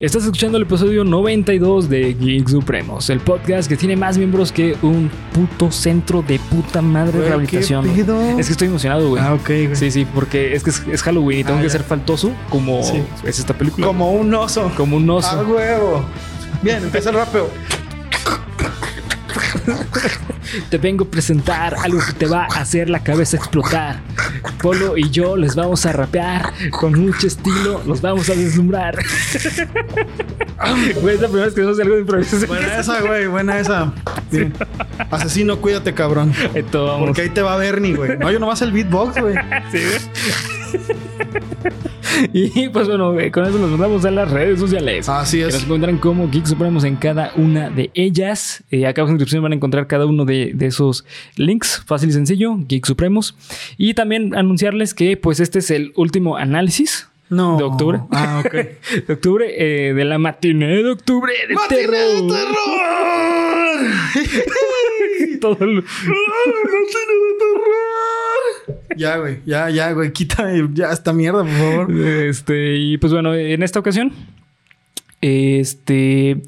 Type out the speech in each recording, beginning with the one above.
Estás escuchando el episodio 92 de Geek Supremos, el podcast que tiene más miembros que un puto centro de puta madre de rehabilitación. ¿qué pedo? Es que estoy emocionado, güey. Ah, ok, güey. Sí, sí, porque es que es, es Halloween y tengo Ah, que ya. ser faltoso como Sí. es esta película. Como un oso. Como un oso. A huevo. Bien, empieza el rapeo. Te vengo a presentar algo que te va a hacer la cabeza explotar. Polo y yo les vamos a rapear con mucho estilo, los vamos a deslumbrar. Güey, es la primera vez que hacemos algo de improvisación. Buena esa, güey. Buena esa. Asesino, cuídate, cabrón. Esto vamos. Porque ahí te va Bernie, güey. No, yo nomás el beatbox, güey. Sí, y pues bueno, güey, con eso nos mandamos a las redes sociales. Así Que nos es. encuentran como Geek Supremos en cada una de ellas. Eh, acá en la descripción van a encontrar cada uno de, de esos links. Fácil y sencillo, Geek Supremos. Y también anunciarles que pues este es el último análisis No. de octubre. Ah, ok. de octubre, eh, de la matiné de octubre de ¡Matiné de terror. Todo el- Ya, güey. Ya, ya, güey. Quítame ya esta mierda, por favor. Este, y pues bueno, en esta ocasión, este,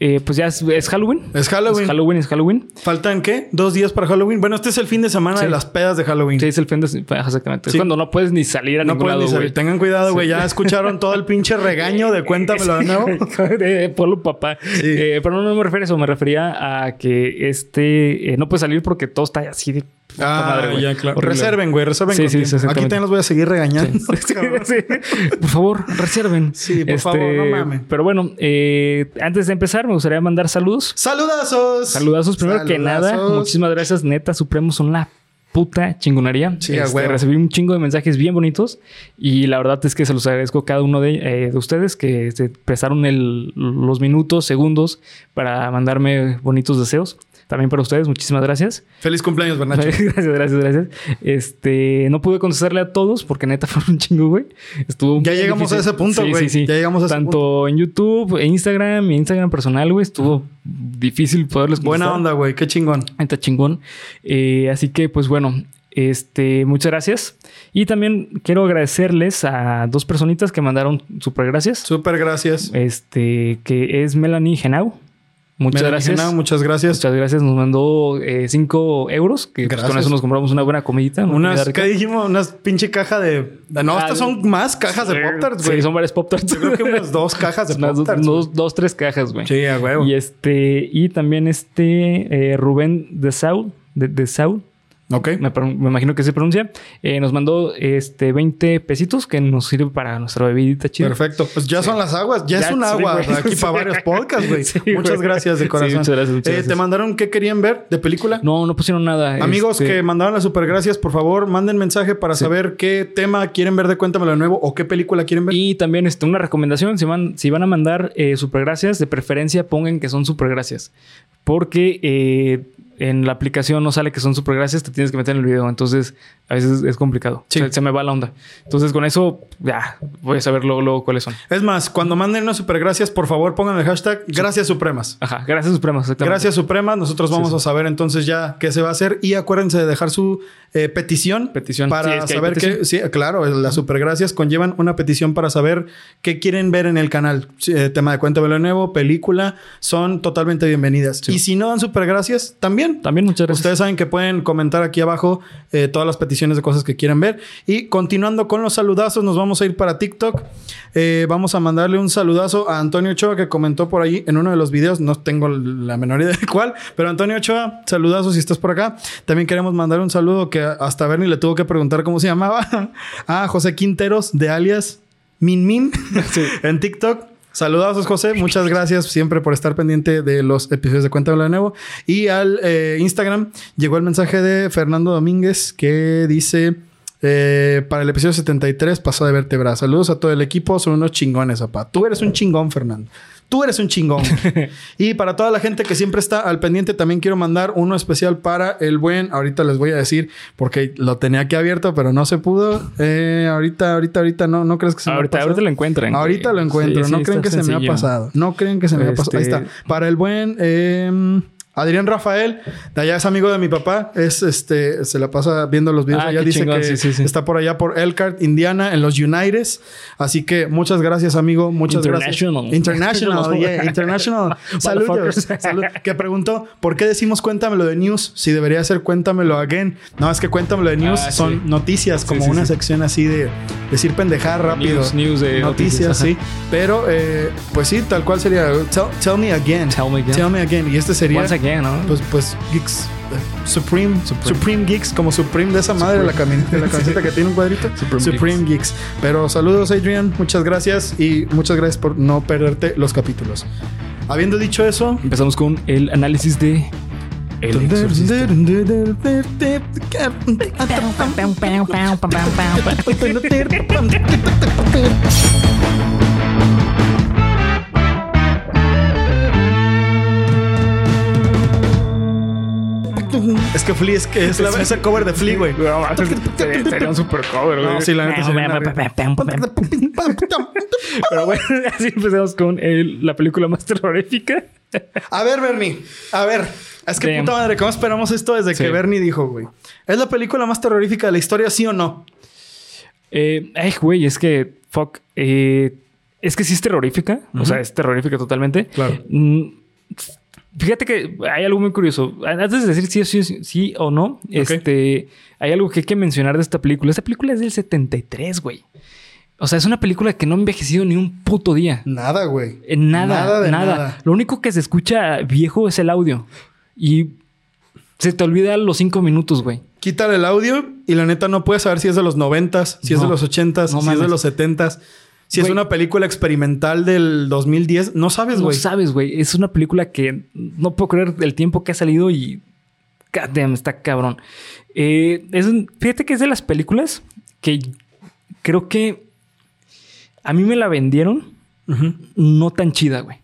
eh, pues ya es, es Halloween. Es Halloween. Es Halloween, es Halloween. ¿Faltan qué? ¿Dos días para Halloween? Bueno, este es el fin de semana Sí. de las pedas de Halloween. Sí, es el fin de exactamente. Es cuando no puedes ni salir a No ningún lado, ni salir. Tengan cuidado, güey. Ya escucharon todo el pinche regaño de cuéntamelo de nuevo. Polo Papá. Eh, pero no, no me refiero a eso, me refería a que este eh, no puede salir porque todo está así de Ah, madre, güey. ya, claro. Reserven, güey. Reserven Sí, con sí, tiempo. sí, Aquí también los voy a seguir regañando. Sí. Por favor, reserven. Este, Sí, por favor, no mamen. Pero bueno, eh, antes de empezar, me gustaría mandar saludos. ¡Saludazos! Saludazos. Primero que nada, muchísimas gracias, neta. Supremos son la puta chingonería. Sí, Este, huevo. recibí un chingo de mensajes bien bonitos y la verdad es que se los agradezco a cada uno de, eh, de ustedes que se prestaron el- los minutos, segundos para mandarme bonitos deseos. También para ustedes, muchísimas gracias. Feliz cumpleaños, Bernacho. Gracias, gracias, gracias. Este, no pude contestarle a todos porque neta fue un chingo, güey. Estuvo Ya muy llegamos a ese punto, Sí, güey. sí, sí. Ya llegamos a ese Tanto en YouTube, en Instagram, mi Instagram personal, güey, estuvo difícil poderles Buena contestar. onda, güey. Qué chingón. Está chingón. Eh, así que, pues bueno, este, muchas gracias. Y también quiero agradecerles a dos personitas que mandaron super gracias. Súper gracias. Este, que es Melanie Genau. Muchas gracias. Muchas gracias. Muchas gracias. Nos mandó 5 euros. Que pues, con eso nos compramos una buena comidita. una Unas. ¿qué dijimos? Unas pinche caja de... No, Ah, estas son más cajas de Pop-Tarts, güey. Sí, son varias Pop-Tarts. Yo creo que unas dos cajas de Pop-Tarts. dos, dos, tres cajas, güey. Sí, a huevo. Y este, y también este eh, Rubén de Saul, de, de Saul, Ok. me, imagino que se pronuncia, eh, nos mandó este 20 pesitos que nos sirve para nuestra bebidita chida. Perfecto. Pues ya son las aguas. Ya, Ya, es un agua aquí para varios podcasts, güey. Sí, muchas güey. gracias de corazón. muchas gracias, muchas Eh, gracias. ¿Te mandaron qué querían ver de película? No, no pusieron nada. Amigos este, que mandaron las super gracias, por favor, manden mensaje para saber qué tema quieren ver de Cuéntamelo de nuevo o qué película quieren ver. Y también este, una recomendación, si van, si van a mandar eh, supergracias, de preferencia pongan que son supergracias. Porque eh, en la aplicación no sale que son supergracias, te tienes que meter en el video. Entonces, a veces es complicado. Sí. Se, se me va la onda. Entonces, con eso, ya, voy a saber luego, luego cuáles son. Es más, cuando manden unas super gracias, por favor, pongan el hashtag Gracias Supremas. Ajá, gracias Supremas. exactamente. Gracias Supremas, nosotros vamos Sí, sí. a saber entonces ya qué se va a hacer y acuérdense de dejar su eh, petición, Petición. para Sí, es que saber petición. qué, sí, claro, las supergracias conllevan una petición para saber qué quieren ver en el canal. Sí, eh, tema de Cuéntamelo de nuevo, película, son totalmente bienvenidas. Sí. Y si no dan supergracias, también. También muchas gracias. Ustedes saben que pueden comentar aquí abajo eh, todas las peticiones de cosas que quieran ver. Y continuando con los saludazos, nos vamos a ir para TikTok. Eh, vamos a mandarle un saludazo a Antonio Ochoa que comentó por ahí en uno de los videos. No tengo la menor idea de cuál, pero Antonio Ochoa, saludazos si estás por acá. También queremos mandar un saludo que hasta Bernie le tuvo que preguntar cómo se llamaba a José Quinteros de alias Min Min en TikTok. Saludazos, José. Muchas gracias siempre por estar pendiente de los episodios de Cuéntamelo de nuevo. Y al eh, Instagram llegó el mensaje de Fernando Domínguez que dice... eh, para el episodio 73 pasó de vértebra. Saludos a todo el equipo. Son unos chingones, papá. Tú eres un chingón, Fernando. Tú eres un chingón. y para toda la gente que siempre está al pendiente, también quiero mandar uno especial para el buen. Ahorita les voy a decir, porque lo tenía aquí abierto, pero no se pudo. Eh, ahorita, ahorita, ahorita no, no crees que se me ahorita, ha pasado? ahorita lo encuentran. Ahorita lo encuentro. Sí, no creen que se me ha pasado. No creen que se me ha pasado. Ahí Este- está. Para el buen eh, Adrián Rafael, de allá es amigo de mi papá, es este, se la pasa viendo los videos Ah, allá, dice chingón, que sí, sí, sí. está por allá por Elkhart, Indiana, en los United. Así que muchas gracias, amigo, muchas International. gracias. International, yeah, international. Saludos. Salud. Que preguntó, ¿por qué decimos cuéntamelo de news si debería ser cuéntamelo again? No, es que cuéntamelo de news Ah, son noticias, como una sección así de decir pendejar rápido. News, news de noticias, noticias, sí. Pero, eh, pues sí, tal cual sería tell, tell me again. Tell me again. Tell me again. Y este sería, Once again, ¿no? pues, pues, Geeks. eh, Supreme, Supreme, Supreme. Geeks, como Supreme de esa madre, la, cami- de la camiseta que tiene un cuadrito. Supreme Supreme Geeks. Pero saludos, Adrian. Muchas gracias y muchas gracias por no perderte los capítulos. Habiendo dicho eso, Empezamos con el análisis de El Es que Flea es, que es, la, es el cover de Flea, güey. No, sería- Sería un super cover, güey. No, sí, la neta Pero bueno, así empezamos con el- la película más terrorífica. A ver, Bernie. A ver. Es que Damn. puta madre, ¿cómo esperamos esto desde Sí. que Bernie dijo, güey? ¿Es la película más terrorífica de la historia, sí o no? Eh, ay, güey, es que, fuck. eh, es que sí es terrorífica. O sea, es terrorífica totalmente. Claro. Mm, Fíjate que hay algo muy curioso. Antes de decir sí, sí, sí, sí o no, este, hay algo que hay que mencionar de esta película. Esta película es del 73, güey. O sea, es una película que no ha envejecido ni un puto día. Nada, güey. Eh, Nada, Nada de nada, nada. Lo único que se escucha viejo es el audio. Y se te olvida los cinco minutos, güey. Quítale el audio y la neta no puedes saber si es de los noventas, si es de los ochentas, No si es de los setentas. Si es una película experimental del 2010, no sabes, No güey. sabes, güey. Es una película que no puedo creer el tiempo que ha salido y. God damn, está cabrón. Eh, es fíjate que es de las películas que creo que a mí me la vendieron no tan chida, güey.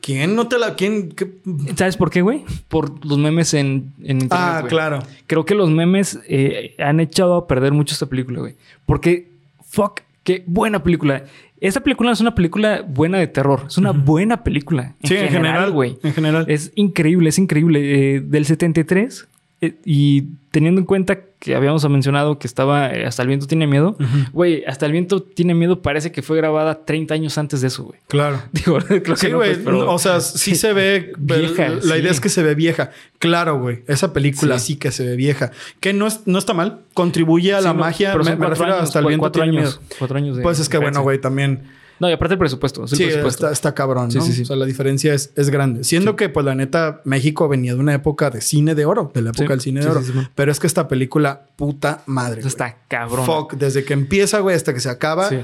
¿Quién no te la... ¿Quién? qué? ¿Sabes por qué, güey? Por los memes en, en internet. Ah, güey. claro. Creo que los memes eh, han echado a perder mucho esta película, güey. Porque, fuck, qué buena película. Esta película no es una película buena de terror. Es una buena película. Sí, en general, güey. En general. Es increíble, es increíble. Eh, del 73. Eh, y teniendo en cuenta que habíamos mencionado que estaba eh, Hasta el viento tiene miedo. Güey, Hasta el viento tiene miedo parece que fue grabada 30 años antes de eso, güey. Claro. Digo, claro Sí, que no, pues, pero- o sea, sí se ve Vieja, La sí. idea es que se ve vieja. Claro, güey. Esa película sí. Sí. que se ve vieja. Que no, es, no está mal. Contribuye a la no, magia. pero Me, refiero años, hasta el viento cuatro tiene años, miedo. cuatro años de Pues es que bueno, güey, también. No, y aparte el presupuesto. es el Sí, presupuesto. está, está cabrón, Sí, ¿no? sí, sí. O sea, la diferencia es, es grande. Siendo que, pues, la neta, México venía de una época de cine de oro, de la época Sí, del cine de sí, oro. sí, sí, sí. Pero es que esta película, puta madre. Está güey. cabrón. Fuck, desde que empieza, güey, hasta que se acaba, Sí.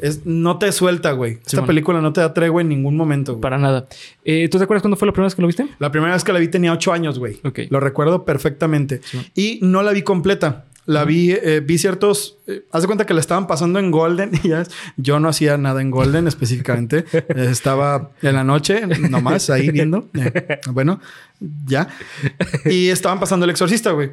es, no te suelta, güey. Esta película no te da tregua en ningún momento, güey. Para nada. Eh, ¿Tú te acuerdas cuándo fue la primera vez que lo viste? La primera vez que la vi tenía ocho años, güey. Ok. Lo recuerdo perfectamente. Y no la vi completa. La vi, eh, vi ciertos. eh, haz de cuenta que la estaban pasando en Golden. Y ya, yo no hacía nada en Golden específicamente. Estaba en la noche, nomás ahí viendo. Eh, bueno, ya. Y estaban pasando El Exorcista, güey.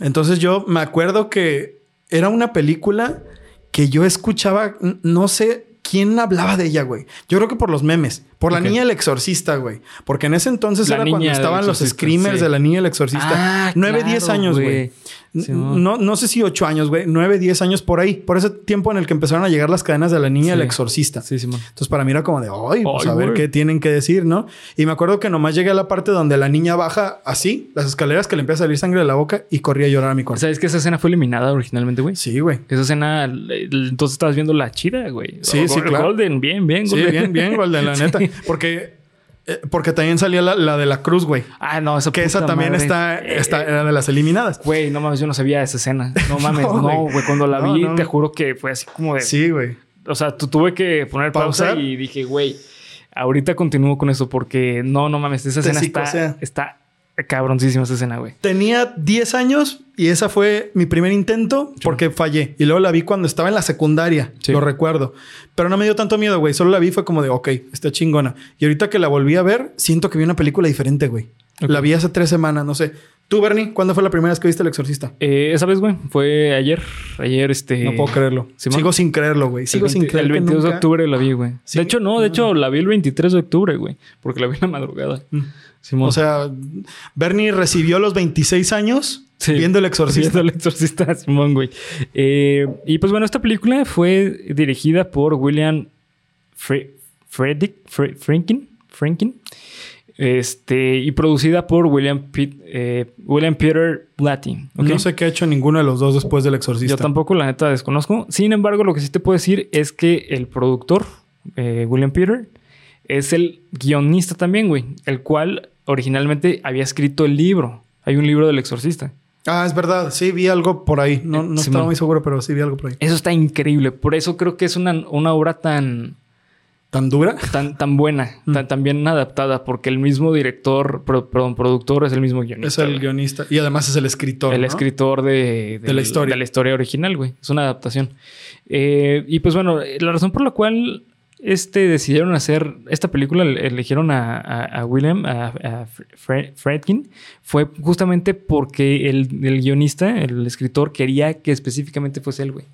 Entonces yo me acuerdo que era una película que yo escuchaba, no sé quién hablaba de ella, güey. Yo creo que por los memes, por la niña del exorcista, güey. Porque en ese entonces La era cuando del estaban los screamers sí. de la niña del exorcista. Ah, 9, claro, 10 años, güey. Sí, no. no, no sé si 8 años, güey. 9, 10 años por ahí. Por ese tiempo en el que empezaron a llegar las cadenas de la niña del Sí. exorcista. Sí, Simón. Entonces para mí era como de, ay, pues Ay, a ver güey. qué tienen que decir, ¿no? Y me acuerdo que nomás llegué a la parte donde la niña baja así, las escaleras que le empieza a salir sangre de la boca y corría a llorar a mi cuarto. ¿Sabes que esa escena fue eliminada originalmente, güey? Sí, güey. Esa escena, eh, entonces estabas viendo la chida, güey. Sí, O- sí, claro. Golden, bien, bien, Sí, Golden. bien, bien, Golden, la neta. Porque, eh, porque también salía la, la de la cruz, güey. Ah, no, esa Que esa puta también madre. está, Eh, está, era de las eliminadas. Güey, no mames, yo no sabía esa escena. No mames, No, güey. Cuando la No, vi, no. te juro que fue así como de. Sí, güey. O sea, tú tuve que poner pausa ¿Pausar? y dije, güey, ahorita continúo con eso porque no, no mames, esa escena está, está cabroncísima esa escena, güey. Tenía 10 años y esa fue mi primer intento porque fallé. Y luego la vi cuando estaba en la secundaria, Sí. lo recuerdo. Pero no me dio tanto miedo, güey. Solo la vi fue como de, ok, está chingona. Y ahorita que la volví a ver, siento que vi una película diferente, güey. La vi hace tres semanas, no sé. Tú, Bernie, ¿cuándo fue la primera vez que viste El Exorcista? Eh, esa vez, güey, fue ayer. Ayer, este. No puedo creerlo. Sigo sin creerlo, güey. Sigo sin 20 creer El que 22 de octubre la vi, güey. Sí. De hecho, no, de hecho, la vi el 23 de octubre, güey. Porque la vi en la madrugada. Simón. Mm. O sea, Bernie recibió los 26 años Sí. viendo El Exorcista. Viendo el exorcista, Simón, güey. Eh, y pues bueno, esta película fue dirigida por William Fre Fredrick Fre- Frankin. Frankin. Este, y producida por William, Pete- eh, William Peter Blatty. No sé qué ha hecho ninguno de los dos después del Exorcista. Yo tampoco, la neta, desconozco. Sin embargo, lo que sí te puedo decir es que el productor, eh, William Peter, es el guionista también, güey. El cual originalmente había escrito el libro. Hay un libro del exorcista. Ah, es verdad. Sí, vi algo por ahí. No, no estaba muy seguro, pero sí vi algo por ahí. Eso está increíble. Por eso creo que es una, una obra tan, ¿Tan dura? tan, tan buena, tan, tan bien adaptada, porque el mismo director, pro- perdón, productor es el mismo guionista. Es el güey. guionista. Y además es el escritor. El ¿no? escritor de, De la historia. de la historia original, güey. Es una adaptación. Eh, y pues bueno, la razón por la cual este, decidieron hacer esta película, eligieron a, a- a William, a, a Fre- Friedkin, fue justamente porque el, el guionista, el escritor, quería que específicamente fuese él, güey.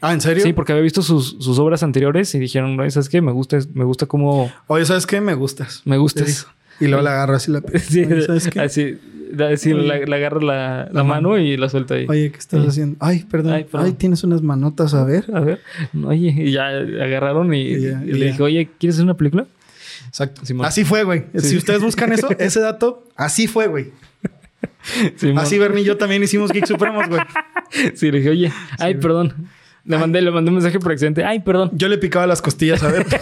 Ah, ¿en serio? Sí, porque había visto sus, sus obras anteriores y dijeron, "Güey, ¿sabes qué? Me gusta, me gusta cómo Oye, ¿sabes qué? Me gustas. me gustas. Y luego la agarro así la... Sí, ¿sabes qué? así, así le, le agarra la, la La mano y la suelta ahí. Oye, ¿qué estás Sí. haciendo? Ay, perdón. Ay, tienes unas manotas, a ver. A ver, oye, y ya agarraron y, Y ya, y y le ya. dije, oye, ¿quieres hacer una película? Exacto. Simón. Así fue, güey. Sí. Si ustedes buscan eso, ese dato, así fue, güey. Simón. Así Bernie y yo también hicimos Geek Supremos, güey. Sí, le dije, oye, ay, perdón. Le mandé, le mandé un mensaje por accidente. Ay, perdón. Yo le picaba las costillas, a ver.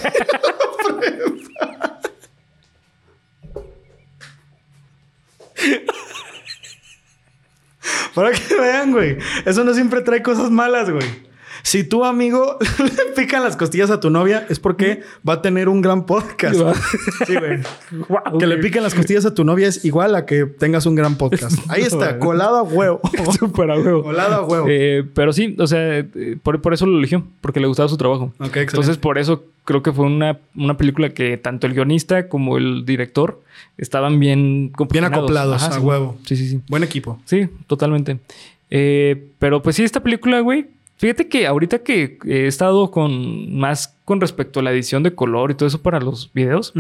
Para que vean, güey. Eso no siempre trae cosas malas, güey. Si tu amigo le pican las costillas a tu novia, es porque va a tener un gran podcast. Sí, güey. Que le piquen las costillas a tu novia es igual a que tengas un gran podcast. Ahí está, colado a huevo. Súper a huevo. Colado a huevo. Eh, pero sí, o sea, eh, por, por eso lo eligió, porque le gustaba su trabajo. Ok, excelente. Entonces, por eso creo que fue una, una película que tanto el guionista como el director estaban bien compaginados. acoplados, a sí. huevo. Sí, sí, sí. Buen equipo. Sí, totalmente. Eh, pero pues sí, esta película, güey. Fíjate que ahorita que he estado con más con respecto a la edición de color y todo eso para los videos,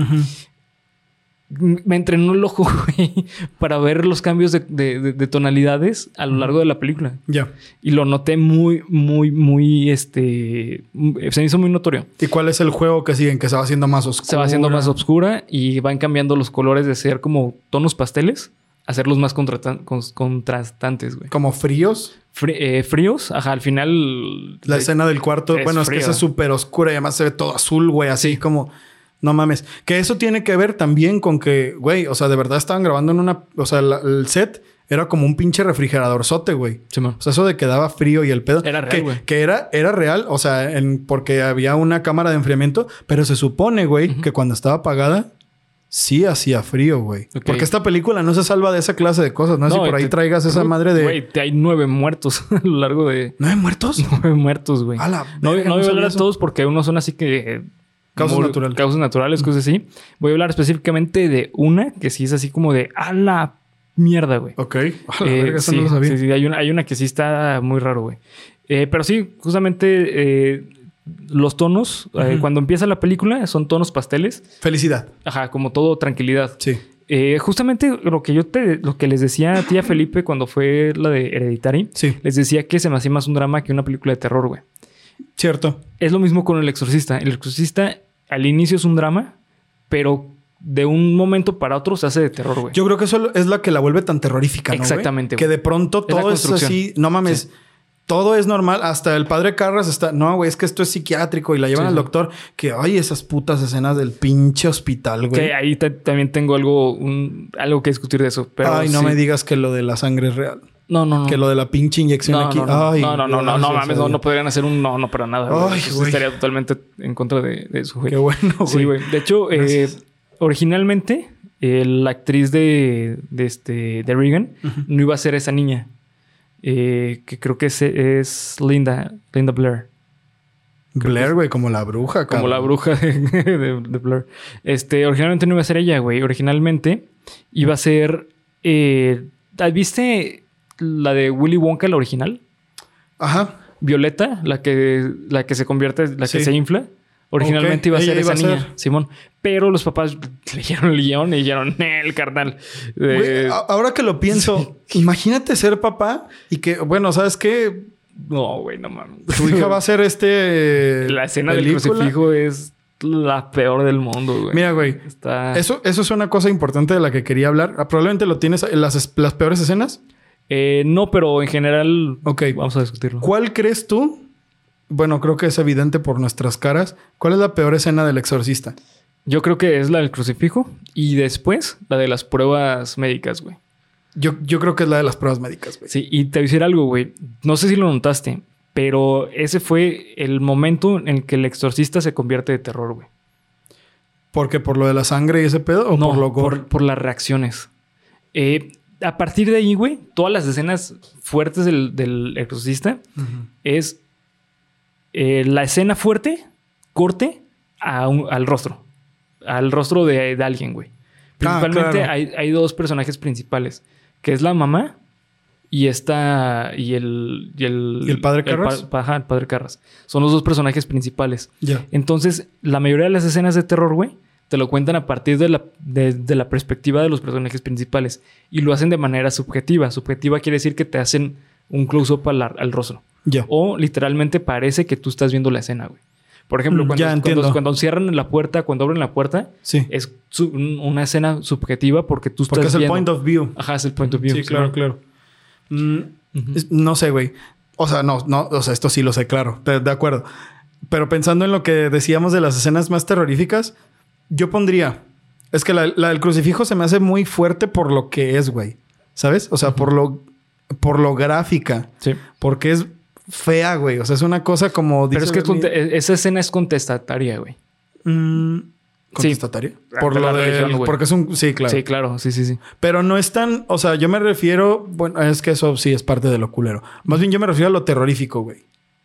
me entrenó el ojo, güey, para ver los cambios de, de- de- de tonalidades a lo largo de la película. Ya. Y lo noté muy, muy, muy, este, m- se me hizo muy notorio. ¿Y cuál es el juego que siguen? Que se va haciendo más oscuro. Se va haciendo más oscura y van cambiando los colores de ser como tonos pasteles hacerlos más contrastantes, güey. Como fríos. Fri- eh, fríos, ajá, al final. La escena del cuarto. es bueno, es que frío. es súper oscura y además se ve todo azul, güey. Así como... No mames. Que eso tiene que ver también con que, güey, o sea, de verdad estaban grabando en una... O sea, la- el set era como un pinche refrigerador sote, güey. O sea, eso de que daba frío y el pedo. Era real, que, güey. que era, era real, o sea, en- porque había una cámara de enfriamiento, pero se supone, güey, que cuando estaba apagada, sí hacía frío, güey. Porque esta película no se salva de esa clase de cosas, ¿no? si por ahí te- traigas esa madre de. Güey, te hay nueve muertos a lo largo de. ¿Nueve muertos? Nueve muertos, güey. A la No, no no voy a hablar de eso. todos porque unos son así que. eh, Causas naturales. Causas naturales, cosas así. Voy a hablar específicamente de una que sí es así como de a la mierda, güey. Ok. A la Eh, verga, eso sí, no lo sabía. sí, sí, hay una, hay una que sí está muy raro, güey. Eh, pero sí, justamente eh, los tonos, eh, cuando empieza la película, son tonos pasteles. Felicidad. Ajá, como todo tranquilidad. Sí. Eh, justamente lo que yo te, lo que les decía a tía Felipe cuando fue la de Hereditary, Sí. les decía que se me hacía más un drama que una película de terror, güey. Cierto. Es lo mismo con El Exorcista. El Exorcista al inicio es un drama, pero de un momento para otro se hace de terror, güey. Yo creo que eso es la que la vuelve tan terrorífica, ¿no? güey? Exactamente, Que de pronto todo es, así. No mames. Todo es normal. Hasta el padre Carras está. No, güey, es que esto es psiquiátrico y la llevan Sí, al doctor. Que ay, esas putas escenas del pinche hospital, güey. Que ahí ta- también tengo algo, un- algo que discutir de eso. Pero ay, no sí. me digas que lo de la sangre es real. No, no, no. Que lo de la pinche inyección no, aquí. no, no, ay, no, no, no, no, no, mames, no, no podrían hacer un no, no para nada. güey. Ay, güey. estaría totalmente en contra de, de eso, güey. Qué bueno, güey. Sí, güey. De hecho, eh, originalmente eh, la actriz de, de, este, de Regan no iba a ser esa niña. Eh, que creo que es, es Linda, Linda Blair. Blair, güey, como la bruja, Como la cabrón. bruja de, de- de Blair. Este, originalmente no iba a ser ella, güey. Originalmente iba a ser eh, ¿Viste la de Willy Wonka, la original? Ajá. Violeta, la que, la que se convierte, la que se infla. Originalmente iba a ser iba esa a niña, ser. Simón. Pero los papás leyeron el guion y dijeron, el carnal. Eh, ahora que lo pienso, imagínate ser papá y que, bueno, ¿sabes qué? no, güey, no mames. Tu hija va a ser este. La escena del película. crucifijo es la peor del mundo, güey. Mira, güey. Está... Eso, eso es una cosa importante de la que quería hablar. Ah, Probablemente lo tienes en las, las peores escenas. Eh, no, pero en general... Ok. Vamos a discutirlo. ¿Cuál crees tú? Bueno, creo que es evidente por nuestras caras. ¿Cuál es la peor escena del exorcista? Yo creo que es la del crucifijo y después la de las pruebas médicas, güey. Yo, yo creo que es la de las pruebas médicas, güey. Sí, y te voy a decir algo, güey. No sé si lo notaste, pero ese fue el momento en que el exorcista se convierte de terror, güey. ¿Porque por lo de la sangre y ese pedo? ¿O no, por lo por, por las reacciones. Eh, a partir de ahí, güey, todas las escenas fuertes del, del exorcista es eh, la escena fuerte, corte a un- al rostro. Al rostro de, de alguien, güey. Ah, Principalmente claro. hay, hay dos personajes principales, que es la mamá y esta y el y el, ¿Y el padre Carras? pa- ajá, el padre Carras. Son los dos personajes principales. Ya. Entonces, la mayoría de las escenas de terror, güey, te lo cuentan a partir de la, de, de la perspectiva de los personajes principales. Y lo hacen de manera subjetiva. Subjetiva quiere decir que te hacen un close-up al, al rostro. Ya. O literalmente parece que tú estás viendo la escena, güey. Por ejemplo, Mm, cuando, cuando, cuando cierran la puerta, cuando abren la puerta, Sí. es su- un- una escena subjetiva porque tú Porque estás es el viendo. point of view. Ajá, es el point of view. Sí, claro, ¿no? claro. Mm, no sé, güey. O sea, no, no, o sea, esto sí lo sé, claro, de, de acuerdo. Pero pensando en lo que decíamos de las escenas más terroríficas, yo pondría. Es que la, la del crucifijo se me hace muy fuerte por lo que es, güey. ¿Sabes? O sea, por lo, por lo gráfica. Sí. Porque es fea, güey. O sea, es una cosa como. Pero es que esa escena es contestataria, güey. Mm, ¿Contestataria? Por lo de. religión, porque es un. Sí, claro. Sí, claro. Sí, sí, sí. Pero no es tan, o sea, yo me refiero, bueno, es que eso sí es parte de lo culero. Más bien yo me refiero a lo terrorífico, güey.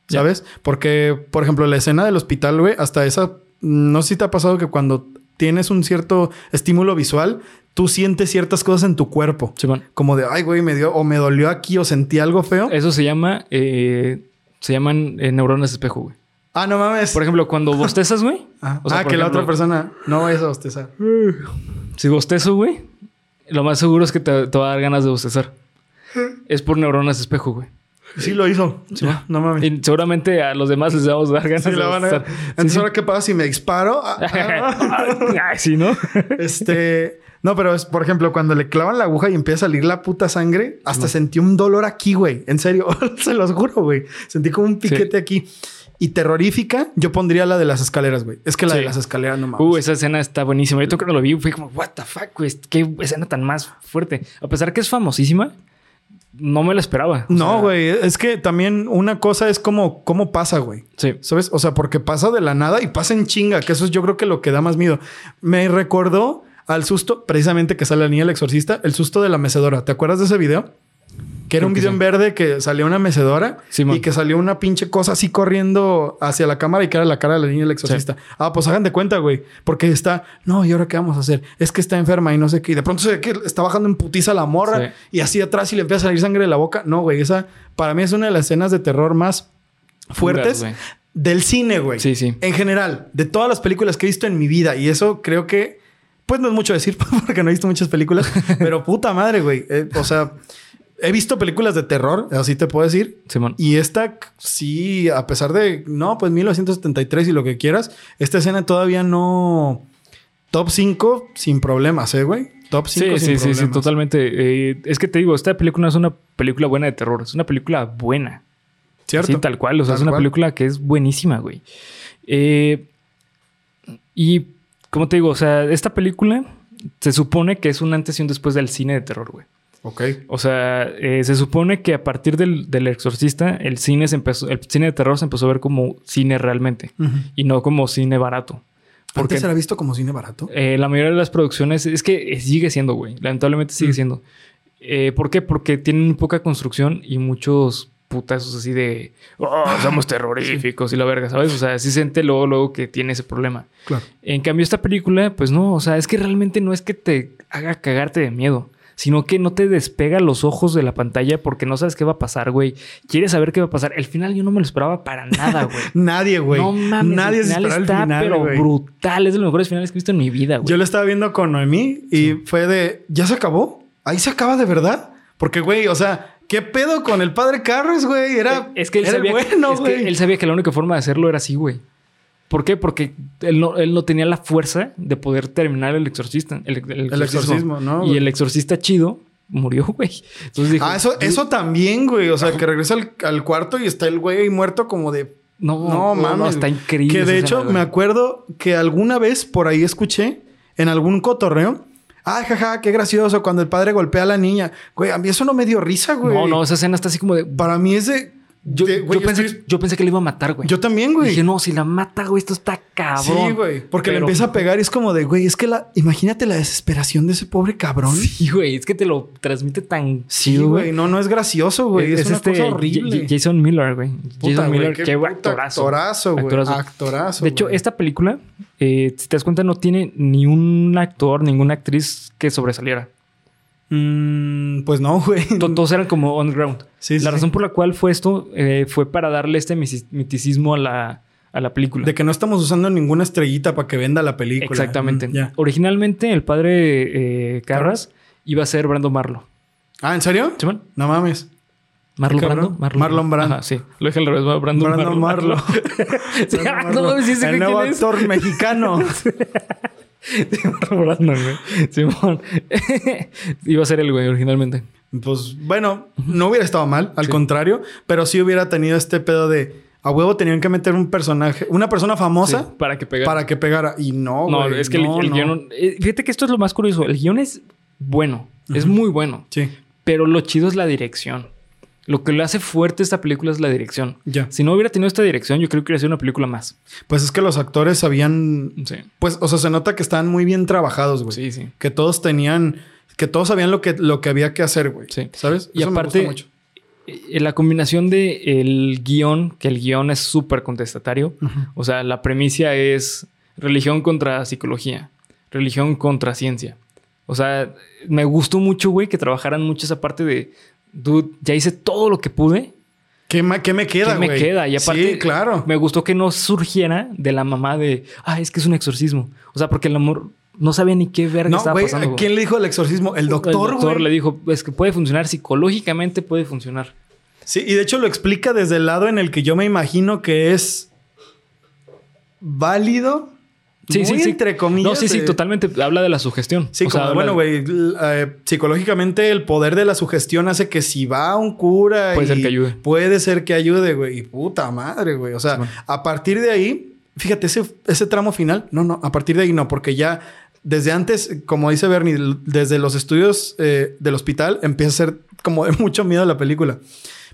¿Sabes? Porque, por ejemplo, la escena del hospital, güey, hasta esa, no sé si te ha pasado que cuando tienes un cierto estímulo visual, tú sientes ciertas cosas en tu cuerpo. Como de, ay, güey, me dio, o me dolió aquí, o sentí algo feo. Eso se llama... eh, se llaman eh, neuronas espejo, güey. Ah, no mames. Por ejemplo, cuando bostezas, güey. ah, o sea, ah, que la otra persona no vayas a bostezar. Si bostezo, güey, lo más seguro es que te, te va a dar ganas de bostezar. Es por neuronas espejo, güey. Sí lo hizo. Sí. No mames. Y seguramente a los demás les vamos a dar ganas Sí, de la van a- bostezar. Entonces, ¿ahora qué pasa si me disparo? Ah, ah. Ay, sí, ¿no? Este, no, pero es, por ejemplo, cuando le clavan la aguja y empieza a salir la puta sangre, hasta Simón. sentí un dolor aquí, güey. En serio, se los juro, güey. Sentí como un piquete aquí. Y terrorífica, yo pondría la de las escaleras, güey. Es que la de Sí. las escaleras no mames. Uh, esa escena está buenísima. Yo cuando lo vi fue como, what the fuck, güey. Qué escena tan más fuerte. A pesar que es famosísima, no me la esperaba. No, sea, güey. Es que también una cosa es como cómo pasa, güey. Sí. ¿Sabes? O sea, porque pasa de la nada y pasa en chinga, que eso es yo creo que lo que da más miedo. Me recordó al susto, precisamente que sale la niña el exorcista, el susto de la mecedora. ¿Te acuerdas de ese video? Que era Creo un video sí. en verde que salía una mecedora Simón. y que salió una pinche cosa así corriendo hacia la cámara y que era la cara de la niña el exorcista. Ah, pues hagan de cuenta, güey. Porque está, no, ¿y ahora qué vamos a hacer? Es que está enferma y no sé qué. Y de pronto se ve que está bajando en putiza la morra Sí. y así atrás y le empieza a salir sangre de la boca. No, güey. Esa para mí es una de las escenas de terror más fuertes del cine, güey. Sí, sí. En general, de todas las películas que he visto en mi vida. Y eso creo que, pues no es mucho decir porque no he visto muchas películas, pero puta madre, güey. Eh, o sea, he visto películas de terror, así te puedo decir. Simón. Y esta, sí, a pesar de, no, pues 1973 y lo que quieras, esta escena todavía no... Top 5 sin problemas, ¿eh, güey? Top 5 Sí, sin sí, sí, problemas. sí, totalmente. Eh, es que te digo, esta película no es una película buena de terror, es una película buena. ¿Cierto? Sí, tal cual. O sea, Tal es una cual. película que es buenísima, güey. Eh, y, como te digo, o sea, esta película se supone que es un antes y un después del cine de terror, güey. Ok. O sea, eh, se supone que a partir del, del exorcista, el cine se empezó, el cine de terror se empezó a ver como cine realmente y no como cine barato. Porque ¿Antes era visto como cine barato? eh, la mayoría de las producciones es que eh, sigue siendo, güey. Lamentablemente sigue siendo. Eh, ¿Por qué? Porque tienen poca construcción y muchos putazos así de oh, somos terroríficos y la verga, ¿sabes? O sea, sí siente luego, luego que tiene ese problema. Claro. En cambio, esta película, pues no, o sea, es que realmente no es que te haga cagarte de miedo. sino que no te despega los ojos de la pantalla porque no sabes qué va a pasar, güey. Quieres saber qué va a pasar. El final yo no me lo esperaba para nada, güey. Nadie, güey. No mames, Nadie el se final el está final, pero güey. brutal. Es de los mejores finales que he visto en mi vida, güey. Yo lo estaba viendo con Noemí y fue de, ¿ya se acabó? Ahí se acaba de verdad. Porque, güey, o sea, ¿qué pedo con el padre Carlos, güey? Era, es que él era sabía, bueno, es que güey. él sabía que la única forma de hacerlo era así, güey. ¿Por qué? Porque él no, él no tenía la fuerza de poder terminar el exorcista. El, el exorcismo, ¿no, Y el exorcista chido murió, güey. Entonces dijo, Ah, eso, "Dude, eso también, güey. O sea, que regresa al, al cuarto y está el güey muerto como de... No, No, mames. está increíble. Que de hecho, me acuerdo que alguna vez por ahí escuché en algún cotorreo. Ay, jaja, qué gracioso cuando el padre golpea a la niña. Güey, a mí eso no me dio risa, güey. No, no, esa escena está así como de. Para mí es de... Yo, de- yo pensé, estoy- yo pensé que le iba a matar, güey. yo también, güey. Dije, no, si la mata, güey, esto está cabrón. Sí, güey. Porque le Pero- empieza a pegar y es como de, güey, es que la... Imagínate la desesperación de ese pobre cabrón. Sí, Sí, güey, es que te lo transmite tan chido, güey. No, no es gracioso, güey. Es, una este cosa horrible. J- Jason Miller, güey. Puta, Jason Miller, qué qué, actorazo. Actorazo, güey. Actorazo. Actorazo, De hecho, güey. esta película, eh, si te das cuenta, no tiene ni un actor, ninguna actriz que sobresaliera. Mm, pues no, güey. To- Todos eran como on the ground. Sí, sí, la sí. razón por la cual fue esto eh, fue para darle este miticismo a la, a la película. De que no estamos usando ninguna estrellita para que venda la película. Exactamente. Mm. Originalmente, el padre eh, Carras iba a ser Brandon Marlo. Ah, ¿en serio? ¿Sí, man? No mames. ¿Marlon Brando? cabrón. Marlon Brando. Ajá, sí. Lo dije al revés. ¿no? Brandon, Brandon Marlo. Marlo. Sí, ah, Marlo. no mames, ¿sí El nuevo quién es? actor mexicano. Sí, Marlon Brando, güey. Simón. Iba a ser el güey originalmente. Pues bueno, no hubiera estado mal, al Sí. contrario, pero sí hubiera tenido este pedo de a huevo tenían que meter un personaje, una persona famosa Sí, para que pegara. para que pegara. Y no, No, es que el- no, el, no. guion... eh, Fíjate que esto es lo más curioso. El guion es bueno. Es muy bueno. Sí, Pero lo chido es la dirección. Lo que le hace fuerte esta película es la dirección. ya. Si no hubiera tenido esta dirección, yo creo que hubiera sido una película más. Pues es que los actores sabían, Sí. pues, o sea, se nota que estaban muy bien trabajados, güey. Sí, sí. Que todos tenían, que todos sabían lo que, lo que había que hacer, güey. Sí. ¿Sabes? Y Eso me aparte, gusta mucho. eh, la combinación de el guion, que el guion es súper contestatario. O sea, la premisa es religión contra psicología, religión contra ciencia. O sea, me gustó mucho, güey, que trabajaran mucho esa parte de, dude, ya hice todo lo que pude. ¿Qué, ma- qué me queda, ¿Qué me güey? queda? Y aparte, Sí, claro. me gustó que no surgiera de la mamá de, ah, es que es un exorcismo. O sea, porque el amor no sabía ni qué verga No, estaba güey, pasando. güey. ¿quién le dijo el exorcismo? El doctor, el doctor güey. le dijo, es que puede funcionar psicológicamente, puede funcionar. Sí, y de hecho lo explica desde el lado en el que yo me imagino que es válido. Sí, muy sí, sí. entre comillas. No, sí, sí, de- totalmente. Habla de la sugestión. Sí, O como sea, bueno, güey, eh, psicológicamente el poder de la sugestión hace que si va a un cura... Puede ser y que ayude. Puede ser que ayude, güey. Y puta madre, güey. O sea, bueno. a partir de ahí, fíjate, ese, ese tramo final, no, no, a partir de ahí no, porque ya desde antes, como dice Bernie, desde los estudios eh, del hospital empieza a ser como de mucho miedo la película.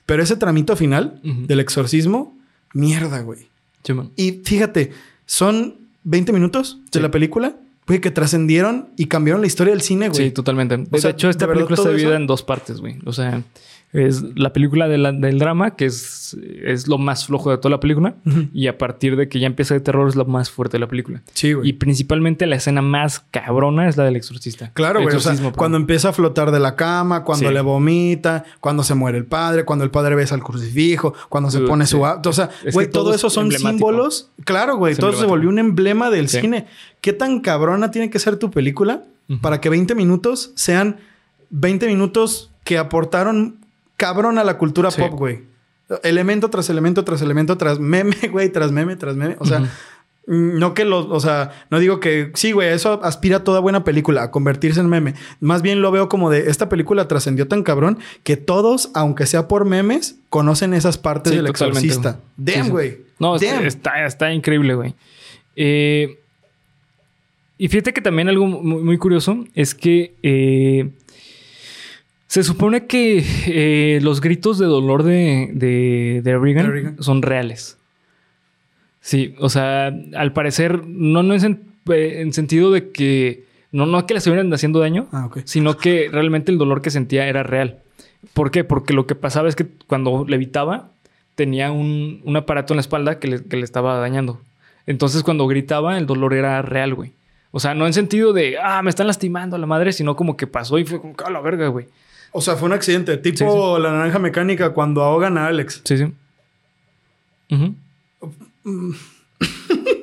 Pero ese tramito final del exorcismo, mierda, güey. Sí. Y fíjate, son 20 minutos de la película, güey, que trascendieron y cambiaron la historia del cine, güey. Sí, totalmente. De sea, hecho, esta de película está dividida eso- en dos partes, güey. O sea, es la película de la- del drama, que es, es lo más flojo de toda la película. Y a partir de que ya empieza de terror, es lo más fuerte de la película. Sí, güey. Y principalmente la escena más cabrona es la del exorcista. Claro, güey. O sea, cuando empieza a flotar de la cama, cuando Sí. le vomita, cuando se muere el padre, cuando el padre besa al crucifijo, cuando se pone su sí. auto. O sea, Es güey, todo todo eso es son símbolos. Claro, güey. Es Todo se volvió un emblema del Sí. cine. ¿Qué tan cabrona tiene que ser tu película para que 20 minutos sean 20 minutos que aportaron cabrón a la cultura Sí. pop, güey? Elemento tras elemento tras elemento tras meme, güey, tras meme tras meme. O sea, No que los, o sea, no digo que sí, güey, eso aspira a toda buena película, a convertirse en meme. Más bien lo veo como de esta película trascendió tan cabrón que todos, aunque sea por memes, conocen esas partes Sí, del totalmente, exorcista. Damn, sí. güey. No, está, Damn. está, está increíble, güey. Eh, y fíjate que también algo muy, muy curioso es que eh, se supone que eh, los gritos de dolor de, de, de Reagan De Reagan. son reales. Sí, o sea, al parecer, no, no es en, eh, en sentido de que no, no que le estuvieran haciendo daño, Ah, sino que realmente el dolor que sentía era real. ¿Por qué? Porque lo que pasaba es que cuando levitaba tenía un, un aparato en la espalda que le, que le estaba dañando. Entonces cuando gritaba el dolor era real, güey. O sea, no en sentido de, ah, me están lastimando a la madre, sino como que pasó y fue como, a la verga, güey. O sea, fue un accidente, tipo la naranja mecánica cuando ahogan a Alex. Sí, sí.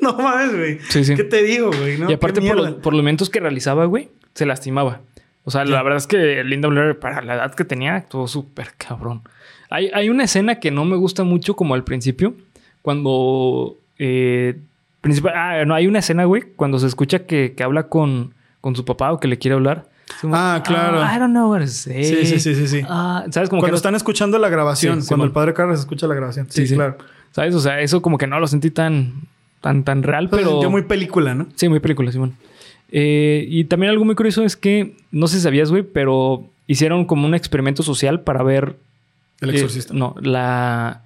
No mames, güey. Sí, sí. ¿Qué te digo, güey? No, y aparte, por los, mierda. por los momentos que realizaba, güey, se lastimaba. O sea, la verdad es que Linda Blair, para la edad que tenía, actuó súper cabrón. Hay, hay una escena que no me gusta mucho, como al principio, cuando. eh, principal, ah, no, hay una escena, güey, cuando se escucha que, que habla con, con su papá o que le quiere hablar. Como, Ah, claro. "Ah, I don't know what to say. Sí, sí, sí, sí, sí. Ah, ¿Sabes? Como Cuando que no- están escuchando la grabación, Sí, cuando el padre Carlos escucha la grabación. Sí, Sí, claro. ¿Sabes? O sea, eso como que no lo sentí tan, tan, tan real, Pero... pero. Se sintió muy película, ¿no? Sí, muy película, Simón. Eh, y también algo muy curioso es que, no sé si sabías, güey, pero hicieron como un experimento social para ver. El eh, exorcista. no, la,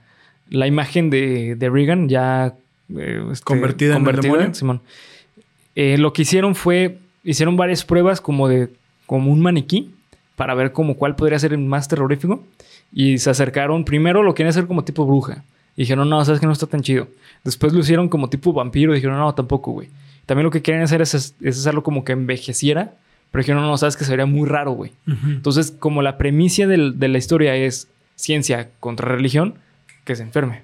la imagen de, de Reagan ya. eh, este, Convertida en el demonio. Simón. Eh, lo que hicieron fue. Hicieron varias pruebas como de. Como un maniquí. Para ver como cuál podría ser el más terrorífico. Y se acercaron. Primero lo querían hacer como tipo bruja. Y dijeron, no, sabes que no está tan chido. Después lo hicieron como tipo vampiro. Y dijeron, no, tampoco, güey. También lo que quieren hacer es, es hacerlo como que envejeciera. Pero dijeron, no, sabes que se vería muy raro, güey. Entonces, como la premisa del- de la historia es ciencia contra religión, que se enferme.